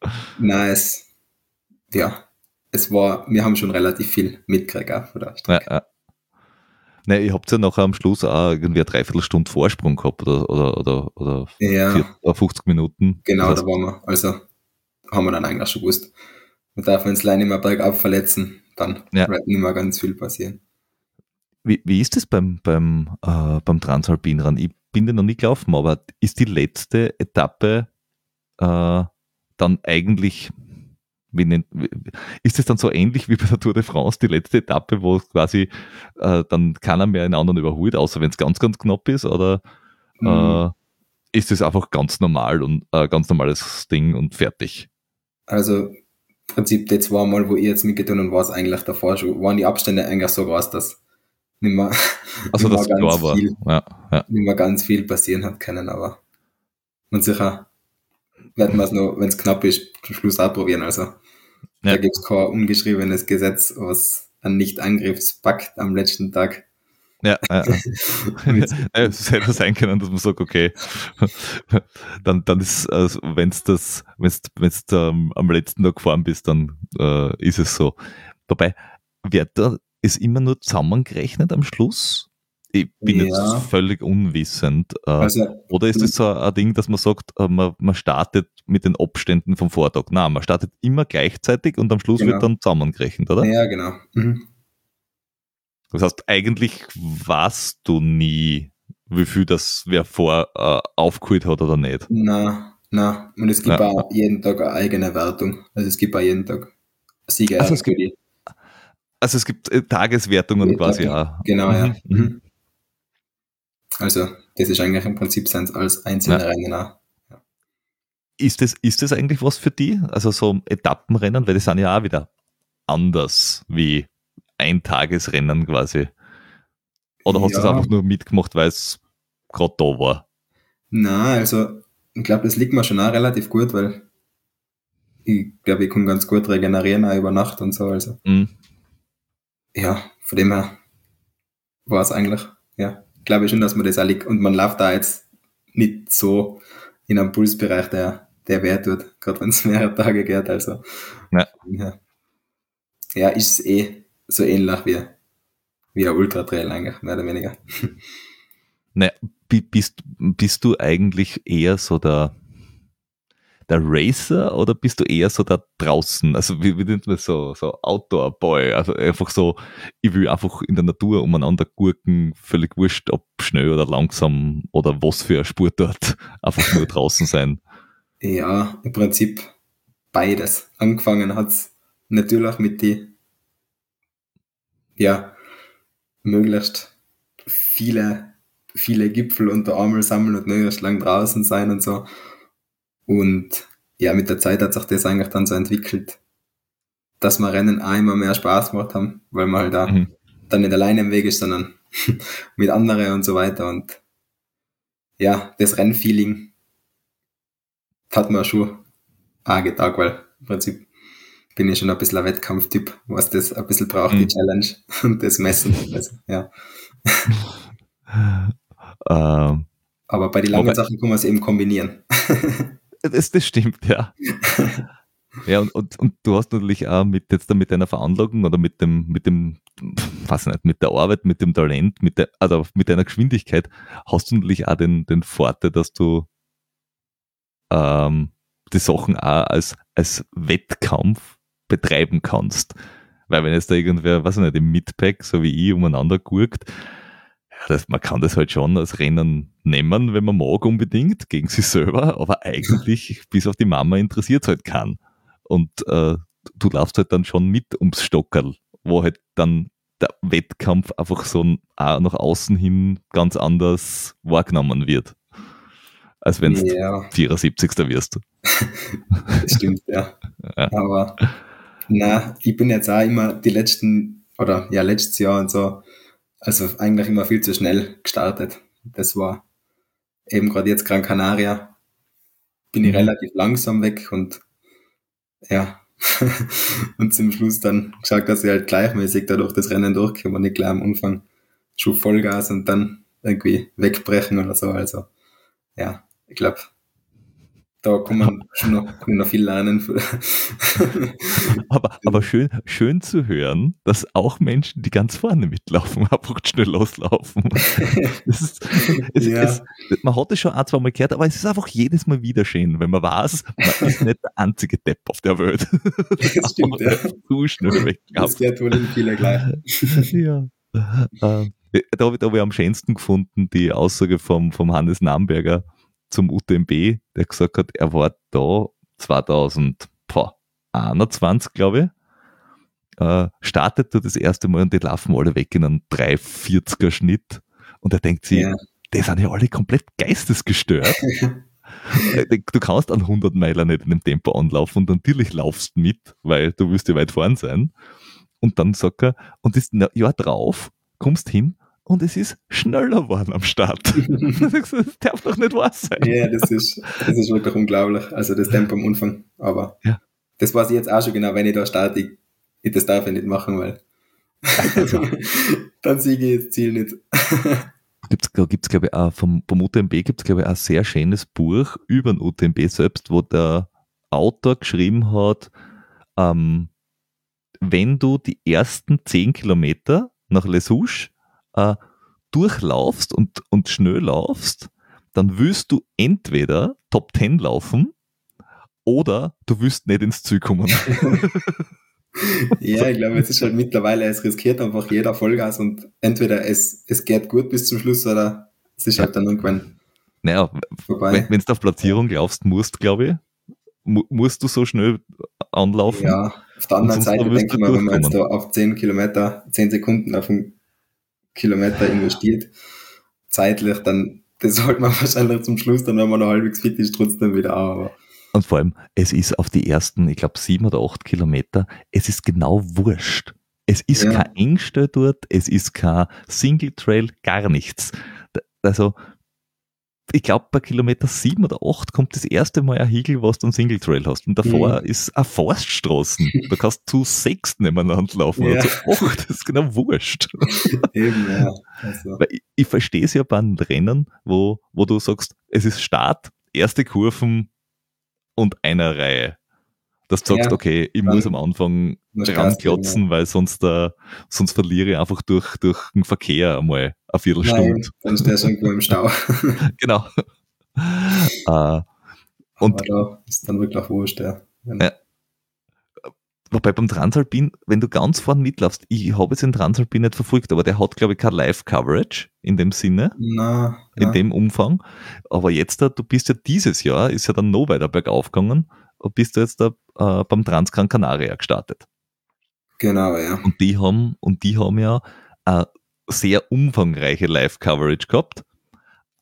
nein, es, ja, es war, wir haben schon relativ viel mitgekriegt auch von der Strecke. Ja, ja. Nein, ihr habt ja nachher am Schluss auch irgendwie eine Dreiviertelstunde Vorsprung gehabt oder, oder, oder, oder ja. 50 Minuten. Genau, da waren wir. Also haben wir dann eigentlich schon gewusst. Man darf uns leider nicht mehr bergab verletzen, dann ja. wird nicht mehr ganz viel passieren. Wie, wie ist das beim, beim, äh, beim Transalpinrennen? Ich bin ja noch nicht gelaufen, aber ist die letzte Etappe äh, dann eigentlich, wie nennt, ist es dann so ähnlich wie bei der Tour de France, die letzte Etappe, wo quasi äh, dann keiner mehr einen anderen überholt, außer wenn es ganz, ganz knapp ist? Oder mhm. Äh, ist es einfach ganz normal und äh, ganz normales Ding und fertig? Also im Prinzip die zwei Mal, wo ich jetzt mitgetan und war es eigentlich davor schon, waren die Abstände eigentlich so groß, dass nicht mehr, also nicht mehr ganz viel, ja, ja. nicht mehr ganz viel passieren hat können, aber man sicher werden wir es noch, wenn es knapp ist, zum Schluss auch probieren. Also ja. da gibt es kein ungeschriebenes Gesetz, was einen Nicht-Angriffspakt am letzten Tag ja, ja. es hätte sein können, dass man sagt, okay, dann, dann ist, also wenn es das, wenn es ähm, am letzten Tag gefahren bist, dann äh, ist es so. Wobei, wird da ist immer nur zusammengerechnet am Schluss? Ich bin ja. jetzt völlig unwissend. Äh, also, Oder ist es so ein Ding, dass man sagt, äh, man, man startet mit den Abständen vom Vortag? Nein, man startet immer gleichzeitig und am Schluss genau. wird dann zusammengerechnet, oder? Ja, genau. Mhm. Das heißt, eigentlich weißt du nie, wie viel das wer vor äh, aufgeholt hat oder nicht. Na, na. Und es gibt ja. auch jeden Tag eine eigene Wertung. Also es gibt auch jeden Tag Sieger. Also es gibt, also es gibt äh, Tageswertungen ja, quasi auch. Genau, ja. Mhm. mhm. Also das ist eigentlich im Prinzip als einzelne ja. Rennen auch. Ja. Ist das, ist das eigentlich was für die? Also so Etappenrennen, weil die sind ja auch wieder anders wie Eintagesrennen quasi? Oder hast du es einfach nur mitgemacht, weil es gerade da war? Na, also ich glaube, das liegt mir schon auch relativ gut, weil ich glaube, ich kann ganz gut regenerieren auch über Nacht und so. Also mhm. ja, von dem her war es eigentlich, ja, glaube ich schon, dass man das auch liegt. Und man läuft da jetzt nicht so in einem Pulsbereich, der, der weh tut, gerade wenn es mehrere Tage geht. Also ja, ja, ja ist es eh so ähnlich wie, wie ein Ultra-Trail eigentlich, mehr oder weniger. Ne, bist, bist du eigentlich eher so der, der Racer oder bist du eher so da draußen? Also wie, wie nennt man so, so Outdoor-Boy? Also einfach so, ich will einfach in der Natur umeinander gurken, völlig wurscht, ob schnell oder langsam oder was für ein Spurt dort, einfach nur draußen sein. Ja, im Prinzip beides. Angefangen hat es natürlich mit die ja, möglichst viele, viele Gipfel unter Armel sammeln und möglichst lang draußen sein und so. Und ja, mit der Zeit hat sich das eigentlich dann so entwickelt, dass wir Rennen immer mehr Spaß gemacht haben, weil man halt da mhm. dann nicht alleine im Weg ist, sondern mit anderen und so weiter. Und ja, das Rennfeeling hat man schon auch getan, weil im Prinzip bin ich schon ein bisschen ein Wettkampftyp, was das ein bisschen braucht, mhm. die Challenge und das Messen. Also, ja. ähm, Aber bei den langen Sachen kann man es eben kombinieren. das, das stimmt, ja. Ja, und, und, und du hast natürlich auch mit jetzt mit deiner Veranlagung oder mit dem, mit dem, was nicht, mit der Arbeit, mit dem Talent, mit der, also mit deiner Geschwindigkeit, hast du natürlich auch den, den Vorteil, dass du ähm, die Sachen auch als, als Wettkampf betreiben kannst. Weil wenn jetzt da irgendwer, was ich nicht, im Midpack, so wie ich, umeinander gurkt, ja, das, man kann das halt schon als Rennen nehmen, wenn man mag unbedingt, gegen sich selber, aber eigentlich bis auf die Mama interessiert halt kann. Und äh, du laufst halt dann schon mit ums Stockerl, wo halt dann der Wettkampf einfach so nach außen hin ganz anders wahrgenommen wird. Als wenn du ja. 74. wirst. das stimmt, ja. ja. Aber na, ich bin jetzt auch immer die letzten, oder ja, letztes Jahr und so, also eigentlich immer viel zu schnell gestartet. Das war eben gerade jetzt Gran Canaria. Bin ich mhm. relativ langsam weg und ja, und zum Schluss dann geschaut, dass ich halt gleichmäßig dadurch das Rennen durchkomme und nicht gleich am Anfang schon Vollgas und dann irgendwie wegbrechen oder so. Also ja, ich glaube, da kann man schon noch, noch viel lernen. aber, aber schön, schön zu hören, dass auch Menschen, die ganz vorne mitlaufen, einfach schnell loslaufen. Ist, es, ja. es, man hat es schon ein, zwei Mal gehört, aber es ist einfach jedes Mal wieder schön, wenn man weiß, man ist nicht der einzige Depp auf der Welt. Das stimmt, ja. Zu schnell weg. Das geht wohl in viele gleich. ja. Ähm, da habe ich, hab ich am schönsten gefunden, die Aussage vom, vom Hannes Namberger, zum UTMB, der gesagt hat, er war da 2021, glaube ich, äh, startet er das erste Mal und die laufen alle weg in einen 340er Schnitt und er denkt sich, ja. die sind ja alle komplett geistesgestört. Äh, du kannst an 100 Meiler nicht in dem Tempo anlaufen und natürlich laufst mit, weil du wirst ja weit vorn sein. Und dann sagt er, und das Jahr drauf kommst hin und es ist schneller geworden am Start. das darf doch nicht wahr sein. Ja, das ist, das ist wirklich unglaublich. Also das Tempo am Anfang. Aber ja. das weiß ich jetzt auch schon genau, wenn ich da starte, ich, ich das darf ich nicht machen, weil dann siege ich das Ziel nicht. Gibt's, gibt's, glaube ich, auch vom, vom UTMB gibt es, glaube ich, ein sehr schönes Buch über den UTMB selbst, wo der Autor geschrieben hat, ähm, wenn du die ersten zehn Kilometer nach Les Houches äh, durchlaufst und, und schnell laufst, dann willst du entweder Top 10 laufen oder du willst nicht ins Ziel kommen. ja, ich glaube, es ist halt mittlerweile, es riskiert einfach jeder Vollgas und entweder es, es geht gut bis zum Schluss oder es ist halt dann irgendwann. Naja, vorbei. wenn du auf Platzierung laufst, musst, glaube ich, mu musst du so schnell anlaufen. Ja, auf der anderen Seite denke ich mal, wenn man jetzt da auf 10 Kilometer, 10 Sekunden auf dem Kilometer investiert, zeitlich, dann das sollte man wahrscheinlich zum Schluss, dann wenn man noch halbwegs fit ist, trotzdem wieder auch. Und vor allem, es ist auf die ersten, ich glaube, sieben oder acht Kilometer, es ist genau wurscht. Es ist ja. kein Engstell dort, es ist kein Single Trail, gar nichts. Also, ich glaube, bei Kilometer 7 oder 8 kommt das erste Mal ein Hügel, was du einen Single Trail hast. Und davor mhm. ist eine Forststraßen. Da kannst du zu sechs nebeneinander laufen. Ja. Also acht, das ist genau wurscht. Eben, ja. Also. Weil ich, ich verstehe es ja bei einem Rennen, wo, wo du sagst, es ist Start, erste Kurven und einer Reihe dass du sagst, ja, okay, ich muss am Anfang ranklotzen, ja. weil sonst, äh, sonst verliere ich einfach durch, durch den Verkehr einmal eine Viertelstunde. Nein, dann stehst du irgendwo im Stau. genau. äh, und da ist dann wirklich wurscht, ja. Äh, wobei beim Transalpin, wenn du ganz vorne mitlaufst, ich habe jetzt den Transalpin nicht verfolgt, aber der hat, glaube ich, kein Live-Coverage in dem Sinne, na, in na. dem Umfang. Aber jetzt, du bist ja dieses Jahr, ist ja dann noch weiter bergauf gegangen bist du jetzt da äh, beim Transgran Canaria gestartet. Genau, ja. Und die haben, und die haben ja eine sehr umfangreiche Live-Coverage gehabt,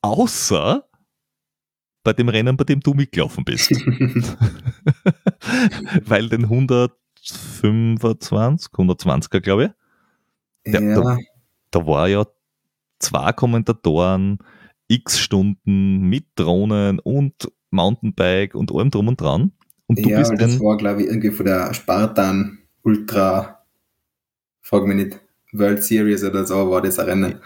außer bei dem Rennen, bei dem du mitgelaufen bist. Weil den 125, 120er, glaube ich, der, ja. da, da war ja zwei Kommentatoren, x Stunden mit Drohnen und Mountainbike und allem drum und dran. Und du ja, bist das war, glaube ich, irgendwie von der Spartan Ultra, frag mich nicht, World Series oder so war das ein Rennen.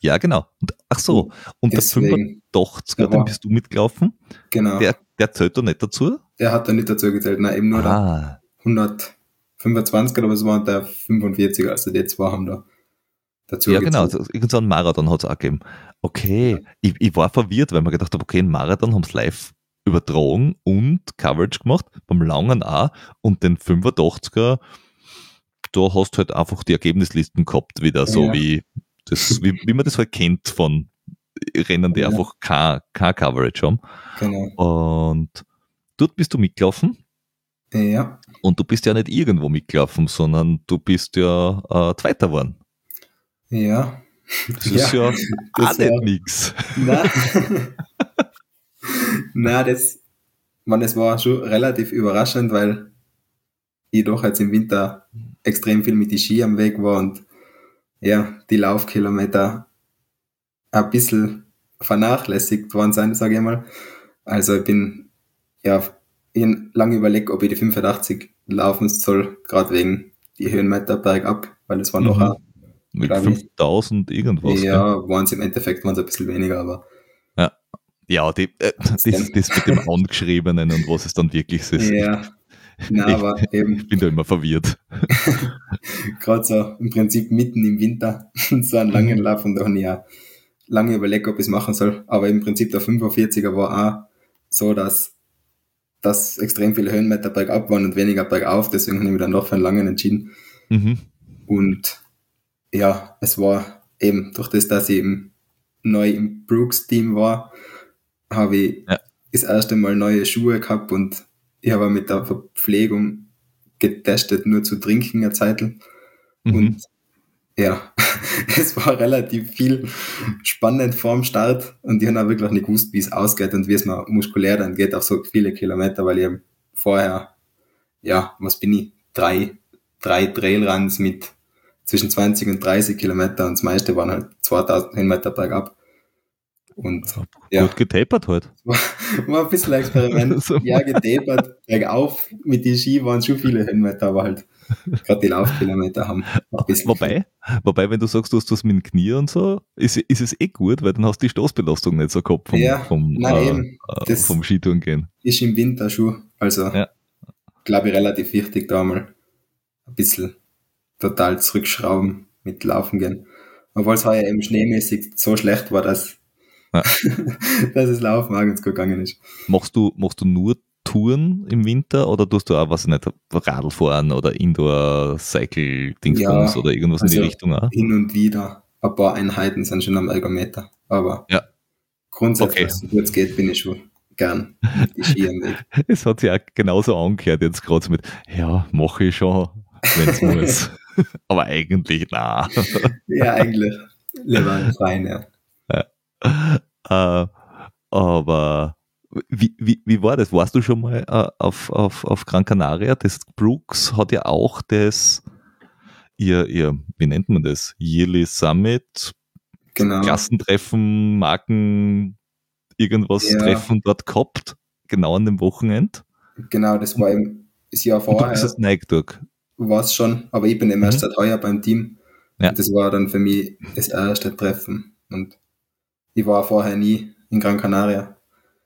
Ja, genau. Und, ach so, und Deswegen, der 85er, den bist du mitgelaufen. Genau. Der, der zählt da nicht dazu? Der hat da nicht dazu gezählt, nein, eben nur ah. der 125er, aber es war der 45er, also die zwei haben da dazu Ja, genau, also irgendeinen Marathon hat es auch gegeben. Okay, ja. ich, ich war verwirrt, weil man gedacht habe, okay, ein Marathon haben es live übertragen und Coverage gemacht, beim langen auch und den 85er, da hast du halt einfach die Ergebnislisten gehabt, wieder so ja. wie, das, wie, wie man das halt kennt von Rennen, die ja. einfach kein, kein Coverage haben. Genau. Und dort bist du mitgelaufen? Ja. Und du bist ja nicht irgendwo mitgelaufen, sondern du bist ja äh, Zweiter geworden. Ja. Das ist ja, das auch nicht nix. Nein, das, man, das war schon relativ überraschend, weil ich doch jetzt im Winter extrem viel mit die Ski am Weg war und ja, die Laufkilometer ein bisschen vernachlässigt worden sein, sage ich mal. Also ich bin ja ich lange überlegt, ob ich die 85 laufen soll, gerade wegen die Höhenmeter bergab, weil es waren Mhm. doch auch, Mit glaub ich. 5000 irgendwas. ja, waren es im Endeffekt waren es ein bisschen weniger, aber Ja, die, äh, das, das mit dem Angeschriebenen und was es dann wirklich ist. ja, na, Ich- aber eben Ich bin da immer verwirrt. gerade so im Prinzip mitten im Winter so einen langen Mhm. Lauf und da habe ich ja lange überlegt, ob ich es machen soll. Aber im Prinzip der 45er war auch so, dass, dass extrem viele Höhenmeter bergab waren und weniger bergauf. Deswegen habe ich mich dann doch für einen langen entschieden. Mhm. Und ja, es war eben durch das, dass ich eben neu im Brooks-Team war, habe ich Ja. das erste Mal neue Schuhe gehabt und ich habe mit der Verpflegung getestet, nur zu trinken eine Zeit. Mhm. Und ja, es war relativ viel spannend vorm Start und ich habe auch wirklich nicht gewusst, wie es ausgeht und wie es mir muskulär dann geht auf so viele Kilometer, weil ich vorher, ja, was bin ich, drei, drei Trailruns mit zwischen 20 und 30 Kilometer und das meiste waren halt 2000 Höhenmeter bergab. Und ja, Gut getapert halt. war ein bisschen ein Experiment. So. Ja, getapert, bergauf mit den Ski waren schon viele Höhenmeter, aber halt gerade die Laufkilometer haben. Wobei, wobei, wenn du sagst, du hast das mit dem Knie und so, ist, ist es eh gut, weil dann hast du die Stoßbelastung nicht so gehabt vom, Ja, vom, nein, äh, äh, vom Skitouren gehen. ist im Winter schon, also Ja. glaube ich relativ wichtig, da mal ein bisschen total zurückschrauben mit Laufen gehen. Obwohl es heuer eben schneemäßig so schlecht war, dass, Ja. dass es Laufen auch ganz gut gegangen ist. Machst du, machst du nur Touren im Winter oder tust du auch, was ich nicht, Radl fahren oder Indoor-Cycle-Dingsbums Ja, oder irgendwas in die also- Richtung auch? Hin und wieder ein paar Einheiten sind schon am Ergometer, aber Ja. grundsätzlich, Okay. so gut es geht, bin ich schon gern. Es hat sich auch genauso angehört jetzt gerade mit, ja, mache ich schon, wenn es muss. Aber eigentlich, na. Ja, eigentlich lieber ein Freien, ja. äh, aber wie, wie, wie war das? Warst du schon mal äh, auf, auf, auf Gran Canaria? Das Brooks hat ja auch das, ihr, ihr, wie nennt man das? Yearly Summit, Genau. Klassentreffen, Marken, irgendwas Ja. Treffen dort gehabt, genau an dem Wochenende. Genau, das war eben das Jahr Und du vorher. bist das Nike durch. war es schon, aber ich bin eben erst Mhm. seit heuer beim Team. Ja. Und das war dann für mich das erste Treffen. Und ich war vorher nie in Gran Canaria.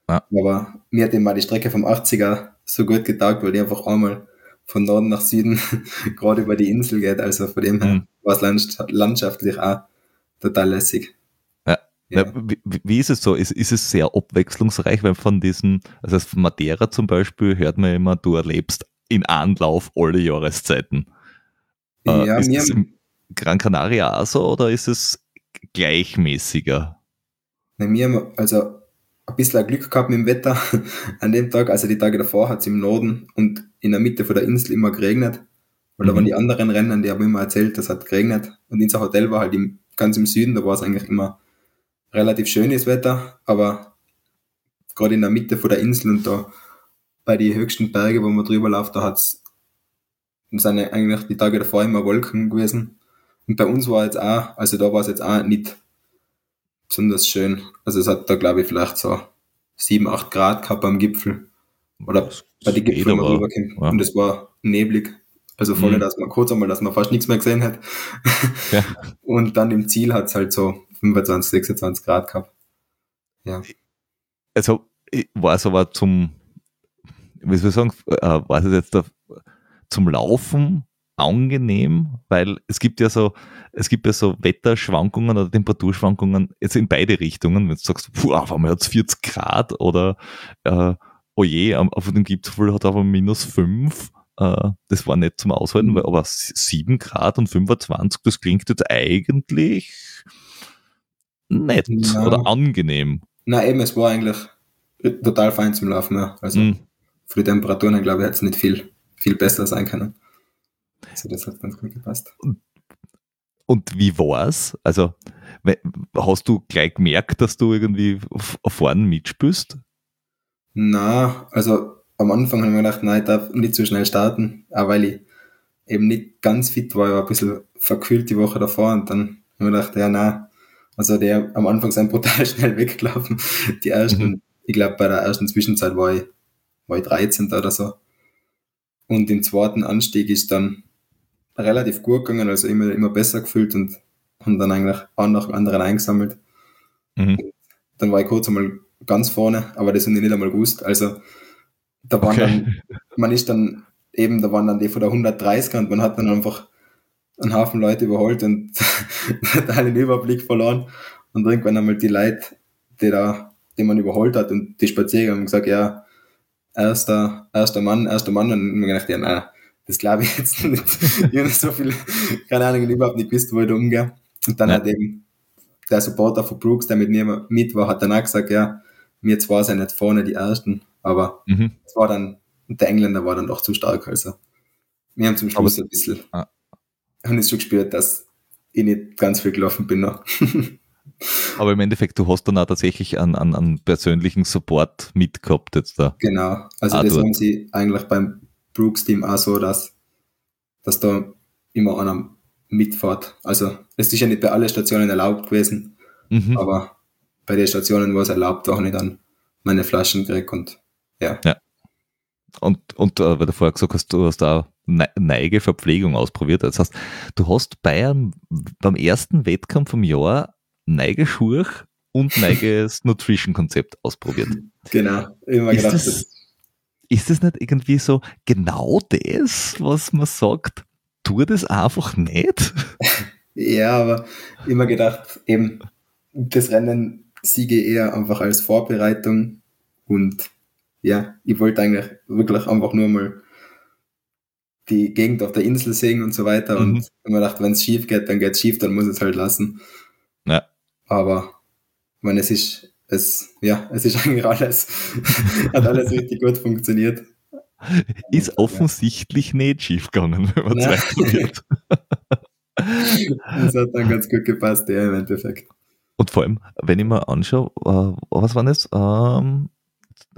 Ja. Aber mir hat immer die Strecke vom 80er so gut getaugt, weil die einfach einmal von Norden nach Süden gerade über die Insel geht. Also von dem her Mhm. war es landschaft- landschaftlich auch total lässig. Ja. Ja. Ja, wie, wie- ist es so? Ist, ist es sehr abwechslungsreich, weil von diesen, also von Madeira zum Beispiel hört man immer, du erlebst in Anlauf alle Jahreszeiten. Äh, ja, ist mir, es im Gran Canaria auch so oder ist es gleichmäßiger? Wir haben also ein bisschen Glück gehabt mit dem Wetter an dem Tag. Also die Tage davor hat es im Norden und in der Mitte von der Insel immer geregnet. Weil da Mhm. waren die anderen Rennen, die haben immer erzählt, das hat geregnet. Und unser Hotel war halt im, ganz im Süden, da war es eigentlich immer relativ schönes Wetter, aber gerade in der Mitte von der Insel und da bei den höchsten Bergen, wo man drüber läuft, da hat's sind eigentlich die Tage davor immer Wolken gewesen. Und bei uns war jetzt auch, also da war es jetzt auch nicht besonders schön. Also es hat da, glaube ich, vielleicht so 7, 8 Grad gehabt am Gipfel. Oder Das bei den geht Gipfeln, rüberkommt. ja. Und es war neblig. Also voll, Mhm. dass man kurz einmal, dass man fast nichts mehr gesehen hat. Ja. Und dann im Ziel hat es halt so 25, 26 Grad gehabt. Ja. Also war es aber zum, wie soll ich sagen, äh, war es jetzt da, zum Laufen angenehm, weil es gibt ja so, es gibt ja so Wetterschwankungen oder Temperaturschwankungen jetzt in beide Richtungen, wenn du sagst, puh, auf einmal hat es 40 Grad oder äh, oh je, auf dem Gipfel hat aber minus 5. Äh, das war nicht zum Aushalten, Mhm. weil, aber 7 Grad und 25, das klingt jetzt eigentlich nett Ja. oder angenehm. Na eben, es war eigentlich total fein zum Laufen. Ja. Also Mhm. für die Temperaturen, glaube ich, hat es nicht viel viel besser sein können. Also das hat ganz gut gepasst. Und wie war's? Also hast du gleich gemerkt, dass du irgendwie vorne mitspielst? Na, also am Anfang habe ich mir gedacht, nein, ich darf nicht so schnell starten, auch weil ich eben nicht ganz fit war, ich war ein bisschen verkühlt die Woche davor und dann habe ich mir gedacht, ja, nein, also der am Anfang sind brutal schnell weggelaufen. Die ersten, mhm. ich glaube bei der ersten Zwischenzeit war ich, war ich 13. oder so. Und im zweiten Anstieg ist dann relativ gut gegangen, also immer, immer besser gefühlt und haben dann eigentlich auch nach anderen eingesammelt. Mhm. Dann war ich kurz einmal ganz vorne, aber das habe ich nicht einmal gewusst. Also da waren okay. dann, man ist dann eben, da waren dann die von der 130 und man hat dann einfach einen Haufen Leute überholt und hat einen Überblick verloren. Und irgendwann einmal die Leute, die da, die man überholt hat und die Spaziergänger haben gesagt, ja, erster, erster Mann, erster Mann. Und mir gedacht, ja, nein, das glaube ich jetzt nicht. ich habe so viel, keine Ahnung, überhaupt nicht gewusst, wo ich da umgehe. Und dann ja. hat eben der Supporter von Brooks, der mit mir mit war, hat dann auch gesagt, ja, wir zwar sind nicht vorne die Ersten, aber mhm. es war dann, der Engländer war dann doch zu stark, also. Wir haben zum Schluss aber, ein bisschen, ah. haben es schon gespürt, dass ich nicht ganz viel gelaufen bin noch. Aber im Endeffekt, du hast dann auch tatsächlich einen, einen, einen persönlichen Support mitgehabt jetzt da. Genau, also ah, das haben sie eigentlich beim Brooks-Team auch so, dass, dass da immer einer mitfährt. Also es ist ja nicht bei allen Stationen erlaubt gewesen, mhm. aber bei den Stationen, wo es erlaubt war, habe ich dann meine Flaschen gekriegt und ja. ja. Und, und äh, weil du vorher gesagt hast, du hast da Neigeverpflegung ausprobiert. Das heißt, du hast Bayern beim ersten Wettkampf vom Jahr Neigeschuhe und Neiges Nutrition Konzept ausprobiert. Genau, immer gedacht, ist das, ist das nicht irgendwie so genau das, was man sagt, tu das einfach nicht? ja, aber immer gedacht, eben das Rennen siege eher einfach als Vorbereitung und ja, ich wollte eigentlich wirklich einfach nur mal die Gegend auf der Insel sehen und so weiter. Mhm. Und wenn man dachte, wenn es schief geht, dann geht es schief, dann muss es halt lassen. Ja. Aber ich meine, es ist, es, ja, es ist eigentlich alles, hat alles richtig gut funktioniert. Ist und, offensichtlich ja. nicht schief gegangen, wenn man zweifelt. das hat dann ganz gut gepasst, ja, im Endeffekt. Und vor allem, wenn ich mir anschaue, äh, was waren das? Ähm,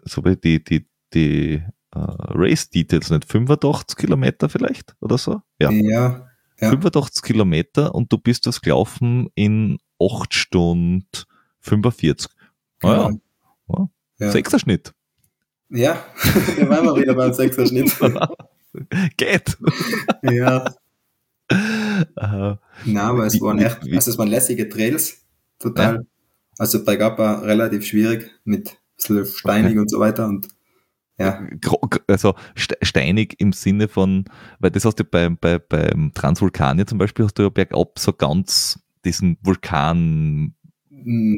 so wie die, die, die uh, Race Details, nicht 85 Kilometer vielleicht oder so? Ja. ja, ja. 85 Kilometer und du bist das gelaufen in 8 Stunden 45. Genau. Ah, ja. ja. ja. Sechster Schnitt. Ja, da waren wir wieder beim Sechser Schnitt. Geht. ja. Uh, Na, aber es wie, waren echt, also es waren lässige Trails, total. Ja. Also bei Gappa relativ schwierig mit bisschen steinig okay. und so weiter und ja. Also steinig im Sinne von, weil das hast du bei, bei, beim Transvulkanier zum Beispiel, hast du ja bergab so ganz diesen Vulkan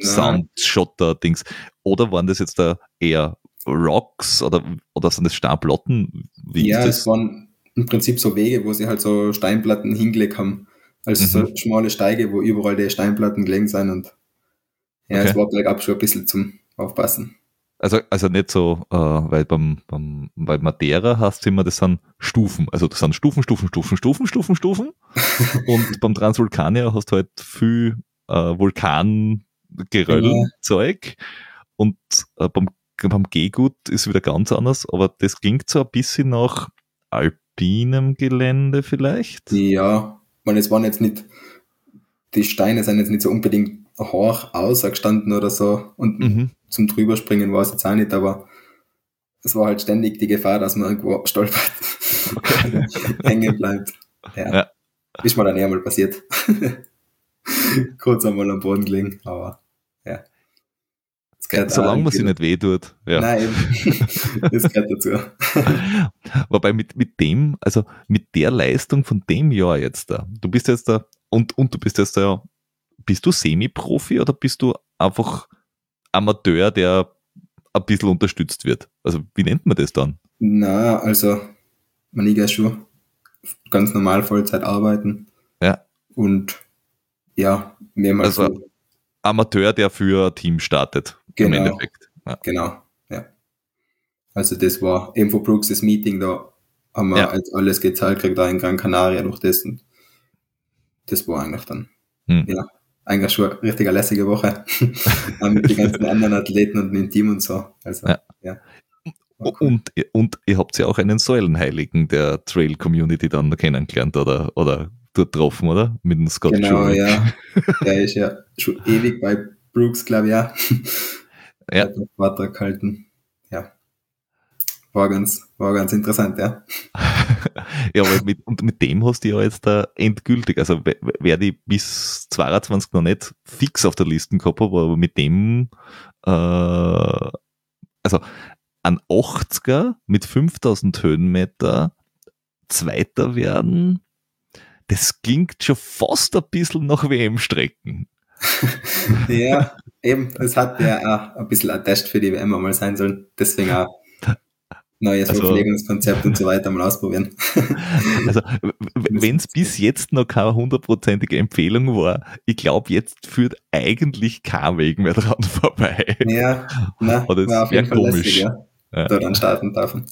Sound, Schotter, Dings. Oder waren das jetzt da eher Rocks oder, oder sind das Steinplatten? Wie ja, es waren im Prinzip so Wege, wo sie halt so Steinplatten hingelegt haben. Also mhm. so schmale Steige, wo überall die Steinplatten gelegen sind und ja, okay. es war bergab schon ein bisschen zum Aufpassen. Also, also nicht so, äh, weil beim, beim bei Madeira hast du immer, das sind Stufen. Also das sind Stufen, Stufen, Stufen, Stufen, Stufen, Stufen. und beim Transvulkanier hast du halt viel äh, Vulkangeröll-Zeug. Ja. Und äh, beim, beim Gehgut ist wieder ganz anders, aber das klingt so ein bisschen nach alpinem Gelände vielleicht. Ja, weil es waren jetzt nicht, die Steine sind jetzt nicht so unbedingt hoch ausgestanden oder so und mhm. zum drüberspringen war es jetzt auch nicht, aber es war halt ständig die Gefahr, dass man irgendwo stolpert, okay. hängen bleibt. Ja. ja. Ist mir dann eher mal passiert. Kurz einmal am Boden gelegen, aber. Solange man sich nicht weh tut. Ja. Nein, das gehört dazu. Wobei mit, mit dem, also mit der Leistung von dem Jahr jetzt da, du bist jetzt da und, und du bist jetzt da bist du Semi-Profi oder bist du einfach Amateur, der ein bisschen unterstützt wird? Also wie nennt man das dann? Na, also man ich ja schon ganz normal Vollzeit arbeiten. Ja. Und ja, mehrmals. Also so. Amateur, der für ein Team startet. Genau. Im Endeffekt. Ja. Genau, ja. Also das war eben von Brooks das Meeting da haben wir Ja. als alles gezahlt gekriegt, da in Gran Canaria durch das. Und das war eigentlich dann, Hm. ja, eigentlich schon eine richtig lässige Woche. Mit den ganzen anderen Athleten und dem Team und so. Also, Ja. ja. Cool. Und, und ihr habt ja auch einen Säulenheiligen der Trail-Community dann kennengelernt oder, oder dort getroffen, oder? Mit dem Scott Genau, Jurek. ja. Der ist ja schon ewig bei Brooks, glaube ich, ja. Ja. Hat Vortrag gehalten. Ja. War ganz, war ganz interessant, ja. ja, aber mit, und mit dem hast du ja jetzt da endgültig, also wer- wer die bis 22 noch nicht fix auf der Liste gehabt hat, aber mit dem, äh, also an 80er mit 5000 Höhenmeter Zweiter werden, das klingt schon fast ein bisschen nach WM-Strecken. Ja, eben, das hat ja auch ein bisschen ein Test für die WM mal sein sollen. Deswegen auch neues Also- Verpflegungskonzept und so weiter mal ausprobieren. Also, wenn es bis jetzt noch keine hundertprozentige Empfehlung war, ich glaube, jetzt führt eigentlich kein Weg mehr dran vorbei. Ja, na, Aber das war auf wär jeden Fall komisch. lässig, ja. Ja. Da dann starten dürfen.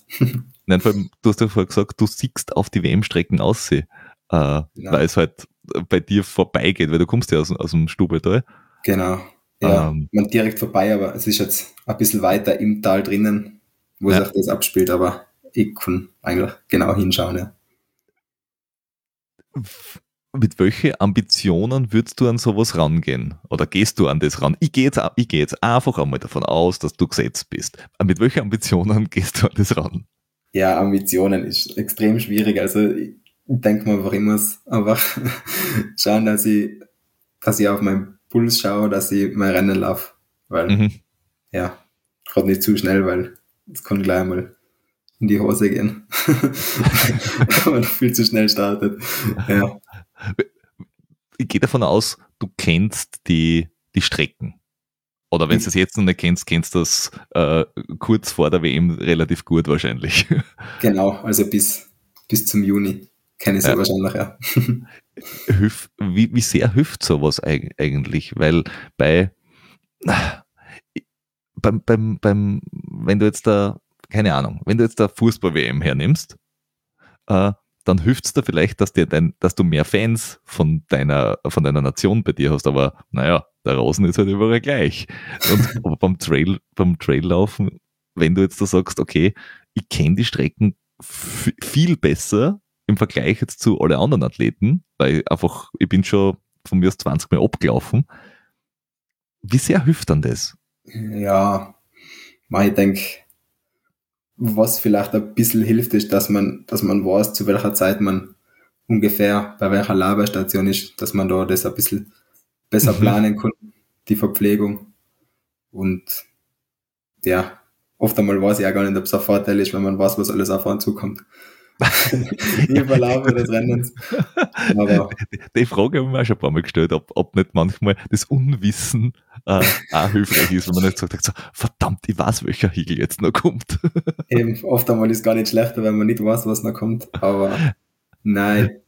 Nein, vor allem, du hast ja vorher gesagt, du siehst auf die WM-Strecken aussehen, äh, Ja. weil es halt bei dir vorbeigeht, weil du kommst ja aus, aus dem Stubeltal. Genau. Ja, Ähm. man direkt vorbei, aber es ist jetzt ein bisschen weiter im Tal drinnen, wo Ja. sich das abspielt, aber ich kann eigentlich genau hinschauen, ja. Mit welchen Ambitionen würdest du an sowas rangehen? Oder gehst du an das ran? Ich gehe jetzt, ich gehe jetzt einfach einmal davon aus, dass du gesetzt bist. Mit welchen Ambitionen gehst du an das ran? Ja, Ambitionen ist extrem schwierig. Also ich denke mir einfach, ich muss einfach schauen, dass ich, dass ich auf meinen Puls schaue, dass ich mein Rennen laufe. Weil, Mhm. ja, gerade nicht zu schnell, weil es kann gleich mal in die Hose gehen. Wenn man viel zu schnell startet. Ja, ich gehe davon aus, du kennst die, die Strecken. Oder wenn du es jetzt noch nicht kennst, kennst du das äh, kurz vor der WM relativ gut wahrscheinlich. genau. Also bis, bis zum Juni ich sie Ja. wahrscheinlich, ja. Hilf, wie, wie sehr hilft sowas eig- eigentlich? Weil bei, beim, beim, beim, wenn du jetzt da, keine Ahnung, wenn du jetzt da Fußball-WM hernimmst, äh, dann hilft es dir vielleicht, dass, dir dein, dass du mehr Fans von deiner, von deiner Nation bei dir hast, aber naja, der Rosen ist halt überall gleich. Und aber beim Trail, beim Traillaufen, wenn du jetzt da sagst, okay, ich kenne die Strecken viel besser im Vergleich jetzt zu alle anderen Athleten, weil einfach, ich bin schon von mir aus 20 Mal abgelaufen. Wie sehr hilft dann das? Ja, ich denke, was vielleicht ein bisschen hilft, ist, dass man, dass man weiß, zu welcher Zeit man ungefähr bei welcher Laberstation ist, dass man da das ein bisschen besser Mhm. planen kann, die Verpflegung. Und ja, oft einmal weiß ich auch gar nicht, ob es ein Vorteil ist, wenn man weiß, was alles auf einen zukommt. Im Verlauf des Rennens. Aber Die Frage habe ich mir auch schon ein paar Mal gestellt, ob, ob nicht manchmal das Unwissen äh, auch hilfreich ist, wenn man nicht sagt, so, verdammt, ich weiß, welcher Hegel jetzt noch kommt. eben oft einmal ist gar nicht schlechter, wenn man nicht weiß, was noch kommt. Aber nein,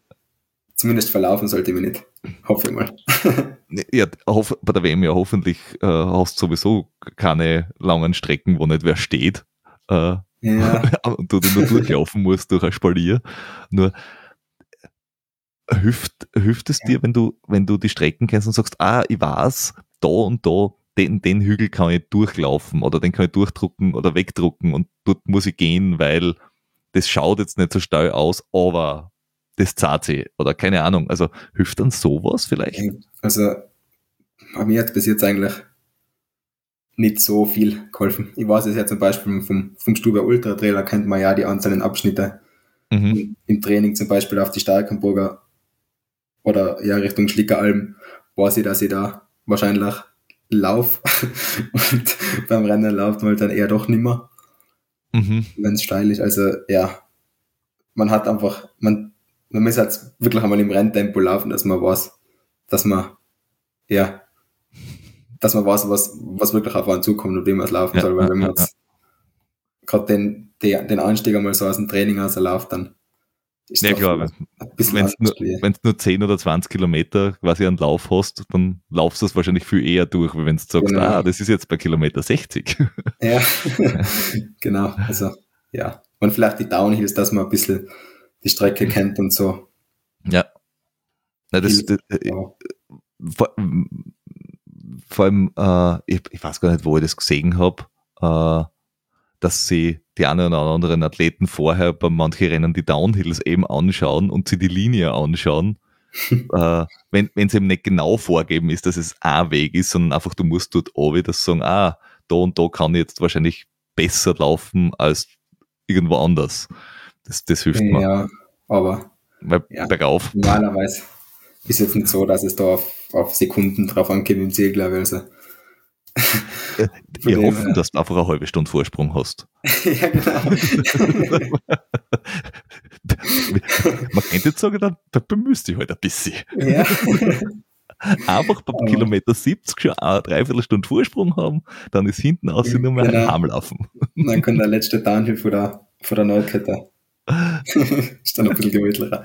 zumindest verlaufen sollte ich mich nicht. Hoffe ich mal. Ja, hoff, bei der WM ja hoffentlich äh, hast du sowieso keine langen Strecken, wo nicht wer steht. Äh, Ja, und du nur durchlaufen musst durch ein Spalier. Nur äh, hilft, hilft es dir, wenn du, wenn du die Strecken kennst und sagst, ah, ich weiß, da und da, den, den Hügel kann ich durchlaufen oder den kann ich durchdrucken oder wegdrucken und dort muss ich gehen, weil das schaut jetzt nicht so steil aus, aber das zahlt sich oder keine Ahnung. Also hilft dann sowas vielleicht? also bei mir hat bis jetzt eigentlich nicht so viel geholfen. Ich weiß es ja zum Beispiel vom, vom Stube Ultra Trailer kennt man ja die einzelnen Abschnitte Mhm. im Training zum Beispiel auf die Starkenburger oder ja Richtung Schlickeralm, weiß ich, dass ich da wahrscheinlich lauf und beim Rennen läuft man halt dann eher doch nimmer, Mhm. wenn es steil ist. Also ja, man hat einfach, man, man muss halt wirklich einmal im Renntempo laufen, dass man weiß, dass man ja, dass man weiß, was, was wirklich auf einen zukommt und wie man es laufen Ja, soll. Weil ja, wenn man ja, jetzt gerade den, den, Anstieg einmal so aus dem Training ausläuft, dann ist Ja klar, ein bisschen wenn du nur, nur 10 oder 20 Kilometer quasi einen Lauf hast, dann laufst du es wahrscheinlich viel eher durch, wie wenn du sagst, Genau. ah, das ist jetzt bei Kilometer 60. Ja, genau. Also, ja. und vielleicht die Downhills, dass man ein bisschen die Strecke kennt und so. Ja. Na, das, das, äh, vor, allem, äh, ich, ich, weiß gar nicht, wo ich das gesehen habe, äh, dass sie die einen oder anderen Athleten vorher bei manchen Rennen die Downhills eben anschauen und sie die Linie anschauen. äh, wenn es eben nicht genau vorgeben ist, dass es ein Weg ist, sondern einfach du musst dort oben das sagen, ah, da und da kann ich jetzt wahrscheinlich besser laufen als irgendwo anders. Das, das hilft mir. Ja, aber Weil ja, bergauf. Normalerweise ist jetzt nicht so, dass es da auf, auf Sekunden drauf angeht im Ziel, glaube ich. Also. Wir hoffen, her. dass du einfach eine halbe Stunde Vorsprung hast. ja, genau. Man könnte jetzt sagen, da, da bemühst dich halt ein bisschen. Ja. Einfach beim Kilometer 70 schon eine Dreiviertelstunde Vorsprung haben, dann ist hinten aus ja, nur mehr genau. ein Arm laufen. Dann kann der letzte Downhill von der, von der Neukette. Ist dann ein bisschen gemütlicher.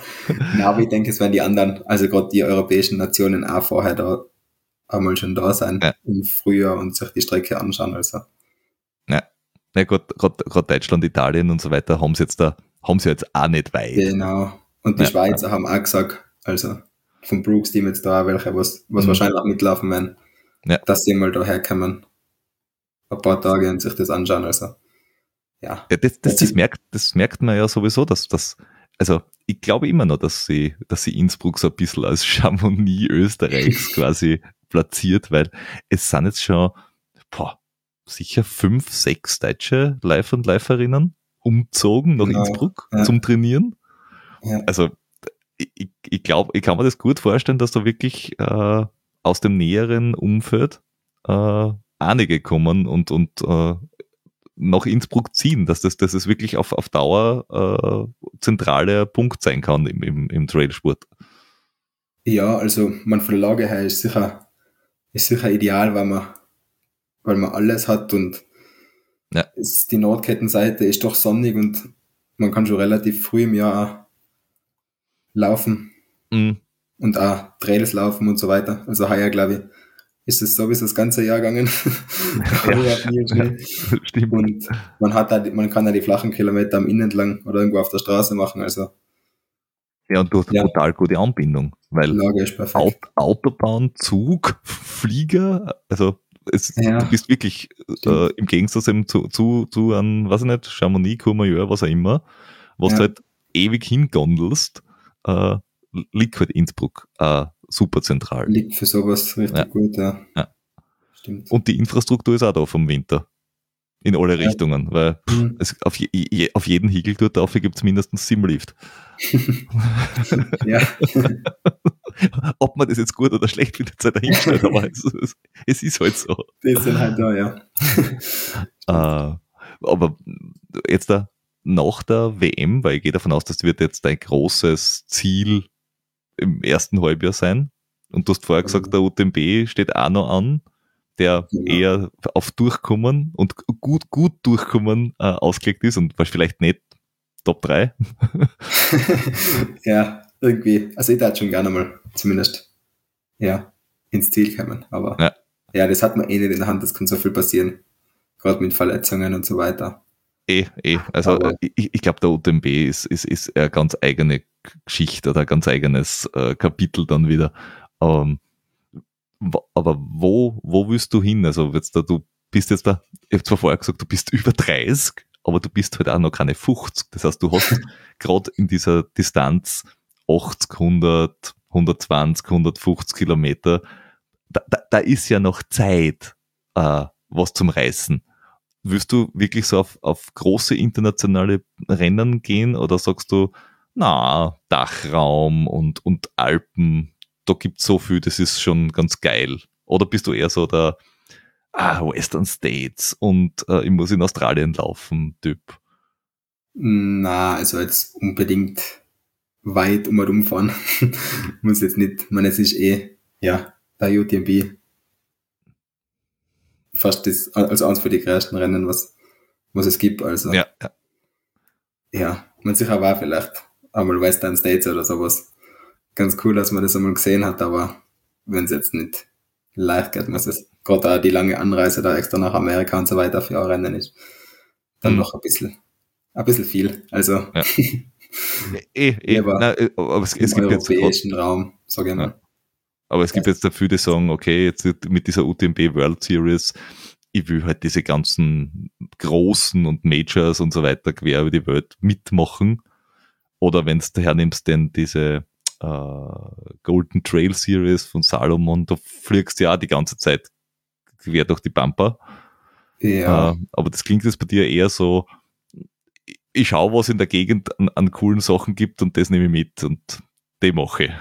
Ja, aber ich denke, es werden die anderen, also gerade die europäischen Nationen auch vorher da einmal schon da sein ja. im Frühjahr und sich die Strecke anschauen. Also. Ja, ja gerade Deutschland, Italien und so weiter haben sie jetzt da, haben sie jetzt auch nicht weit. Genau. Und die ja. Schweizer haben auch gesagt, also vom Brooks Team jetzt da, welche, was, was mhm. wahrscheinlich auch mitlaufen werden, ja. dass sie mal da herkommen, ein paar Tage und sich das anschauen. Also, ja. ja das, das, das, merkt, das merkt man ja sowieso, dass das, also ich glaube immer noch, dass sie, dass sie Innsbruck so ein bisschen als Chamonix Österreichs quasi platziert, weil es sind jetzt schon boah, sicher fünf, sechs deutsche Live- und Läuferinnen umzogen nach genau, Innsbruck ja. zum Trainieren. Ja. Also ich, ich glaube, ich kann mir das gut vorstellen, dass da wirklich äh, aus dem näheren Umfeld äh, einige kommen und, und äh, nach Innsbruck ziehen, dass das, dass es wirklich auf, auf Dauer äh, zentraler Punkt sein kann im, im, im Trailsport. Ja, also man von der Lage her ist sicher, ist sicher ideal, weil man, weil man alles hat und ja. ist, die Nordkettenseite ist doch sonnig und man kann schon relativ früh im Jahr laufen mhm. und auch Trails laufen und so weiter. Also heuer, glaube ich, ist es sowieso das ganze Jahr gegangen. ja, stimmt. Und man hat da, man kann ja die flachen Kilometer am Innen entlang oder irgendwo auf der Straße machen. Also ja, und du hast eine ja. total gute Anbindung, weil perfekt. Autobahn, Zug, Flieger, also es, ja. du bist wirklich äh, im Gegensatz eben zu, zu, zu an, weiß ich nicht, Chamonix, Courmayeur, was auch immer, was ja. du halt ewig hingondelst, äh, liegt halt Innsbruck äh, super zentral. Liegt für sowas richtig ja. gut, ja. ja. Stimmt. Und die Infrastruktur ist auch da vom Winter. In alle ja. Richtungen, weil mhm. es auf, je, auf jeden Hügel dort drauf gibt es mindestens sieben Lift. ja. Ob man das jetzt gut oder schlecht findet, sei dahingestellt, aber es, es, es, ist halt so. Die sind halt da, ja. äh, aber jetzt da nach der WM, weil ich gehe davon aus, das wird jetzt dein großes Ziel im ersten Halbjahr sein. Und du hast vorher gesagt, der UTMB steht auch noch an, der genau. eher auf Durchkommen und gut, gut Durchkommen äh, ausgelegt ist und vielleicht nicht Top 3. ja, irgendwie. Also ich dachte schon gerne mal zumindest ja, ins Ziel kommen. Aber ja. ja, das hat man eh nicht in der Hand, das kann so viel passieren. Gerade mit Verletzungen und so weiter. Eh, eh. Also aber ich, ich glaube, der UTMB ist, ist, ist eine ganz eigene Geschichte oder ein ganz eigenes äh, Kapitel dann wieder. Ähm, aber wo, wo willst du hin? Also jetzt da, du bist jetzt da, ich habe zwar vorher gesagt, du bist über 30, aber du bist halt auch noch keine 50. Das heißt, du hast gerade in dieser Distanz 80, 100, 120, 150 Kilometer, da, da, da ist ja noch Zeit, äh, was zum Reißen. Willst du wirklich so auf, auf große internationale Rennen gehen oder sagst du, na, Dachraum und, und Alpen, da gibt es so viel, das ist schon ganz geil. Oder bist du eher so der ah, Western States und äh, ich muss in Australien laufen Typ? Na, also jetzt unbedingt weit um und umfahren. muss jetzt nicht, man, es ist eh, ja, der UTMB fast das, also eins für die größten Rennen, was, was es gibt. Also, ja, ja. ja man sicher war vielleicht einmal Western States oder sowas. Ganz cool, dass man das einmal gesehen hat, aber wenn es jetzt nicht leicht geht, muss es gerade auch die lange Anreise da extra nach Amerika und so weiter für ein Rennen ist, dann mhm. noch ein bisschen, ein bisschen viel. Also Ja. Eh, eh, Aber nein, eh, aber es, es gibt jetzt europäischen Raum, sage ich mal. Aber es gibt jetzt dafür, die sagen, okay, jetzt mit dieser UTMB World Series, ich will halt diese ganzen großen und Majors und so weiter quer über die Welt mitmachen. Oder wenn du hernimmst, denn diese äh, Golden Trail Series von Salomon, da fliegst du ja auch die ganze Zeit quer durch die Bumper. Ja, Äh, aber das klingt jetzt bei dir eher so, ich schaue, was in der Gegend an, an coolen Sachen gibt und das nehme ich mit und die mache ich.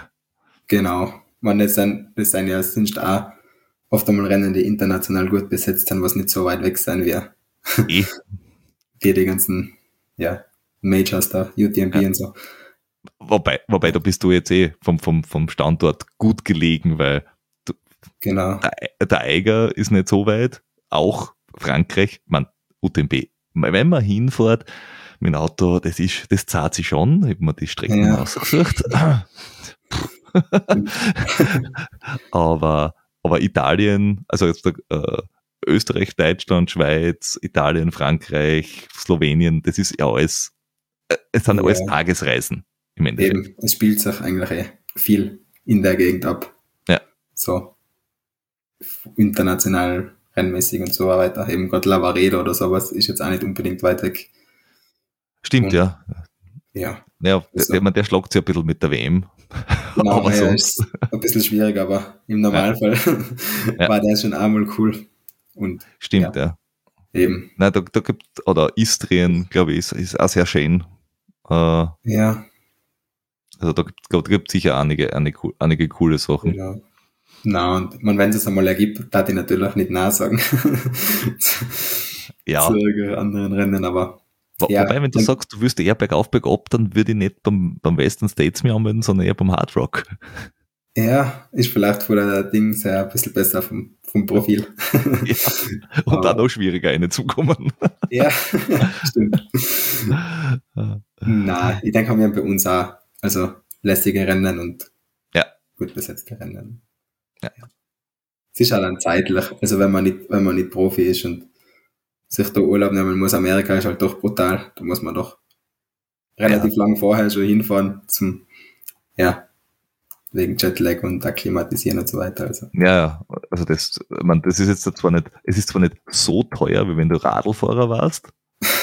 genau. Man, das sind, das sind ja sonst auch oft einmal Rennen, die international gut besetzt sind, was nicht so weit weg sein wird. Eh. Wie die ganzen, ja, Majors da, UTMB Ja. und so. Wobei, wobei, da bist du jetzt eh vom, vom, vom Standort gut gelegen, weil Genau. der, der Eiger ist nicht so weit, auch Frankreich, man, UTMB. Wenn man hinfährt mit dem Auto, das ist, das zahlt sich schon, ich habe mir die Strecken Ja. ausgesucht. aber, aber Italien, also jetzt äh, Österreich, Deutschland, Schweiz, Italien, Frankreich, Slowenien, das ist ja alles, es sind Ja. alles Tagesreisen im Endeffekt. Eben, es spielt sich eigentlich eh viel in der Gegend ab. Ja. So international rennmäßig und so weiter. Eben gerade Lavaredo oder sowas ist jetzt auch nicht unbedingt weit weg. Stimmt, Und- ja. Ja, Ja, Also- der, der schlagt sich ein bisschen mit der WM. genau, aber ja, sonst, ist ein bisschen schwierig, aber im Normalfall Ja. war der schon einmal cool. Und stimmt, ja. eben, Nein, da, da gibt, oder Istrien, glaube ich, ist, ist auch sehr schön. Äh, ja, also da gibt es sicher einige, einige, einige coole Sachen. genau. Na, und man, wenn es einmal ergibt, darf ich natürlich nicht Nein sagen. Ja, Zu anderen Rennen, aber wo, ja, wobei, wenn du sagst, du wirst eher bergauf, bergab, dann würde ich nicht beim, beim Western States mir anmelden, sondern eher beim Hard Rock. ja, ist vielleicht von der Ding sehr ein bisschen besser vom, vom Profil. Ja. Und auch noch schwieriger reinzukommen. ja, stimmt. Nein, ich denke, wir haben bei uns auch also lässige Rennen und Ja. gut besetzte Rennen. Ja. Es ist halt dann zeitlich, also wenn man nicht, wenn man nicht Profi ist und sich da Urlaub nehmen muss, Amerika ist halt doch brutal, da muss man doch relativ lang vorher schon hinfahren zum, ja, wegen Jetlag und akklimatisieren und so weiter. Also, Ja, ja, also das, man, das ist jetzt zwar nicht, es ist zwar nicht so teuer, wie wenn du Radlfahrer warst,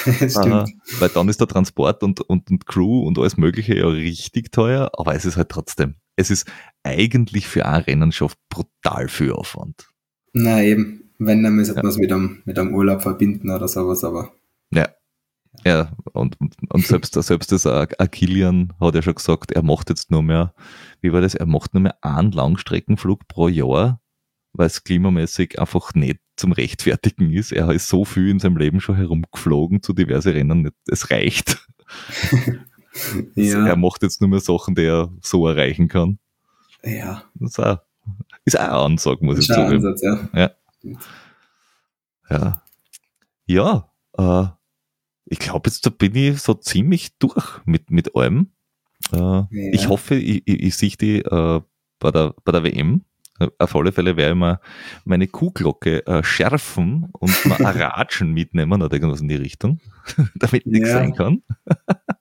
stimmt. Weil dann ist der Transport und, und, und Crew und alles Mögliche ja richtig teuer, aber es ist halt trotzdem, es ist eigentlich für ein Rennen schon brutal viel Aufwand. Na eben, wenn, dann müsste Ja. man es mit einem, mit einem Urlaub verbinden oder sowas, aber Ja, und, und, und selbst, selbst das äh, ein Kilian hat ja schon gesagt, er macht jetzt nur mehr, wie war das, er macht nur mehr einen Langstreckenflug pro Jahr, weil es klimamäßig einfach nicht zum Rechtfertigen ist. Er ist so viel in seinem Leben schon herumgeflogen zu diverse Rennen, nicht- es reicht. ja, Er macht jetzt nur mehr Sachen, die er so erreichen kann. ja, Das ist auch, ist auch eine Ansage, muss ich ist ein sagen. Ansatz, ja. Ja. Ja, äh, ich glaube, jetzt da bin ich so ziemlich durch mit, mit allem. Äh, Ich hoffe, ich, ich, ich sehe die äh, bei, der, bei der WM. Auf alle Fälle werde ich mal meine Kuhglocke äh, schärfen und mal ein Ratschen mitnehmen oder irgendwas in die Richtung, damit nichts Ja. sein kann.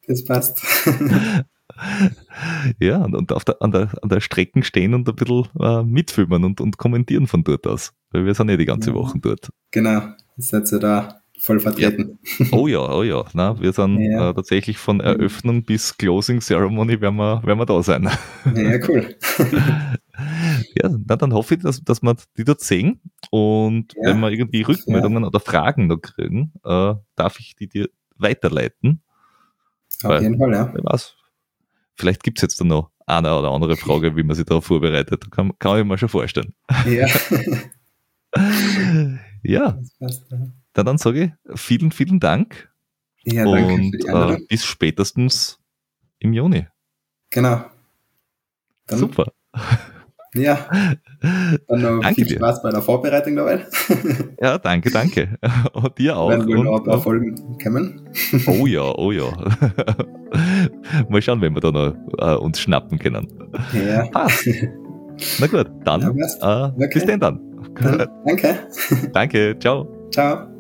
Das passt. Ja, und, und auf der, an, der, an der Strecken stehen und ein bisschen äh, mitfilmen und, und kommentieren von dort aus. Weil wir sind ja die ganze Ja. Woche dort. genau, jetzt seid ihr da voll vertreten. Oh ja, oh ja. Na, wir sind Ja. äh, tatsächlich von Eröffnung bis Closing Ceremony werden wir, werden wir da sein. Ja, cool. ja, na, dann hoffe ich, dass, dass wir die dort sehen. Und Ja. wenn wir irgendwie Rückmeldungen oder Fragen noch kriegen, äh, darf ich die dir weiterleiten. Auf Weil- jeden Fall, ja. Wer weiß. Vielleicht gibt's jetzt dann noch eine oder andere Frage, wie man sich darauf vorbereitet. Kann, kann ich mir schon vorstellen. Ja, Ja, passt. Ja, dann, dann sage ich vielen, vielen Dank ja danke und äh, bis spätestens im Juni. Genau. Dann, Super. Ja, dann noch Danke viel dir. Spaß bei der Vorbereitung dabei. Ja, danke, danke. Und dir auch. Werden wir noch ein Und, paar Folgen kommen. oh ja, oh ja. Mal schauen, wenn wir da noch äh, uns schnappen können. Ja, Passt. Na gut, dann Ja, äh, Okay. bis denn dann. dann, danke. danke, ciao. Ciao.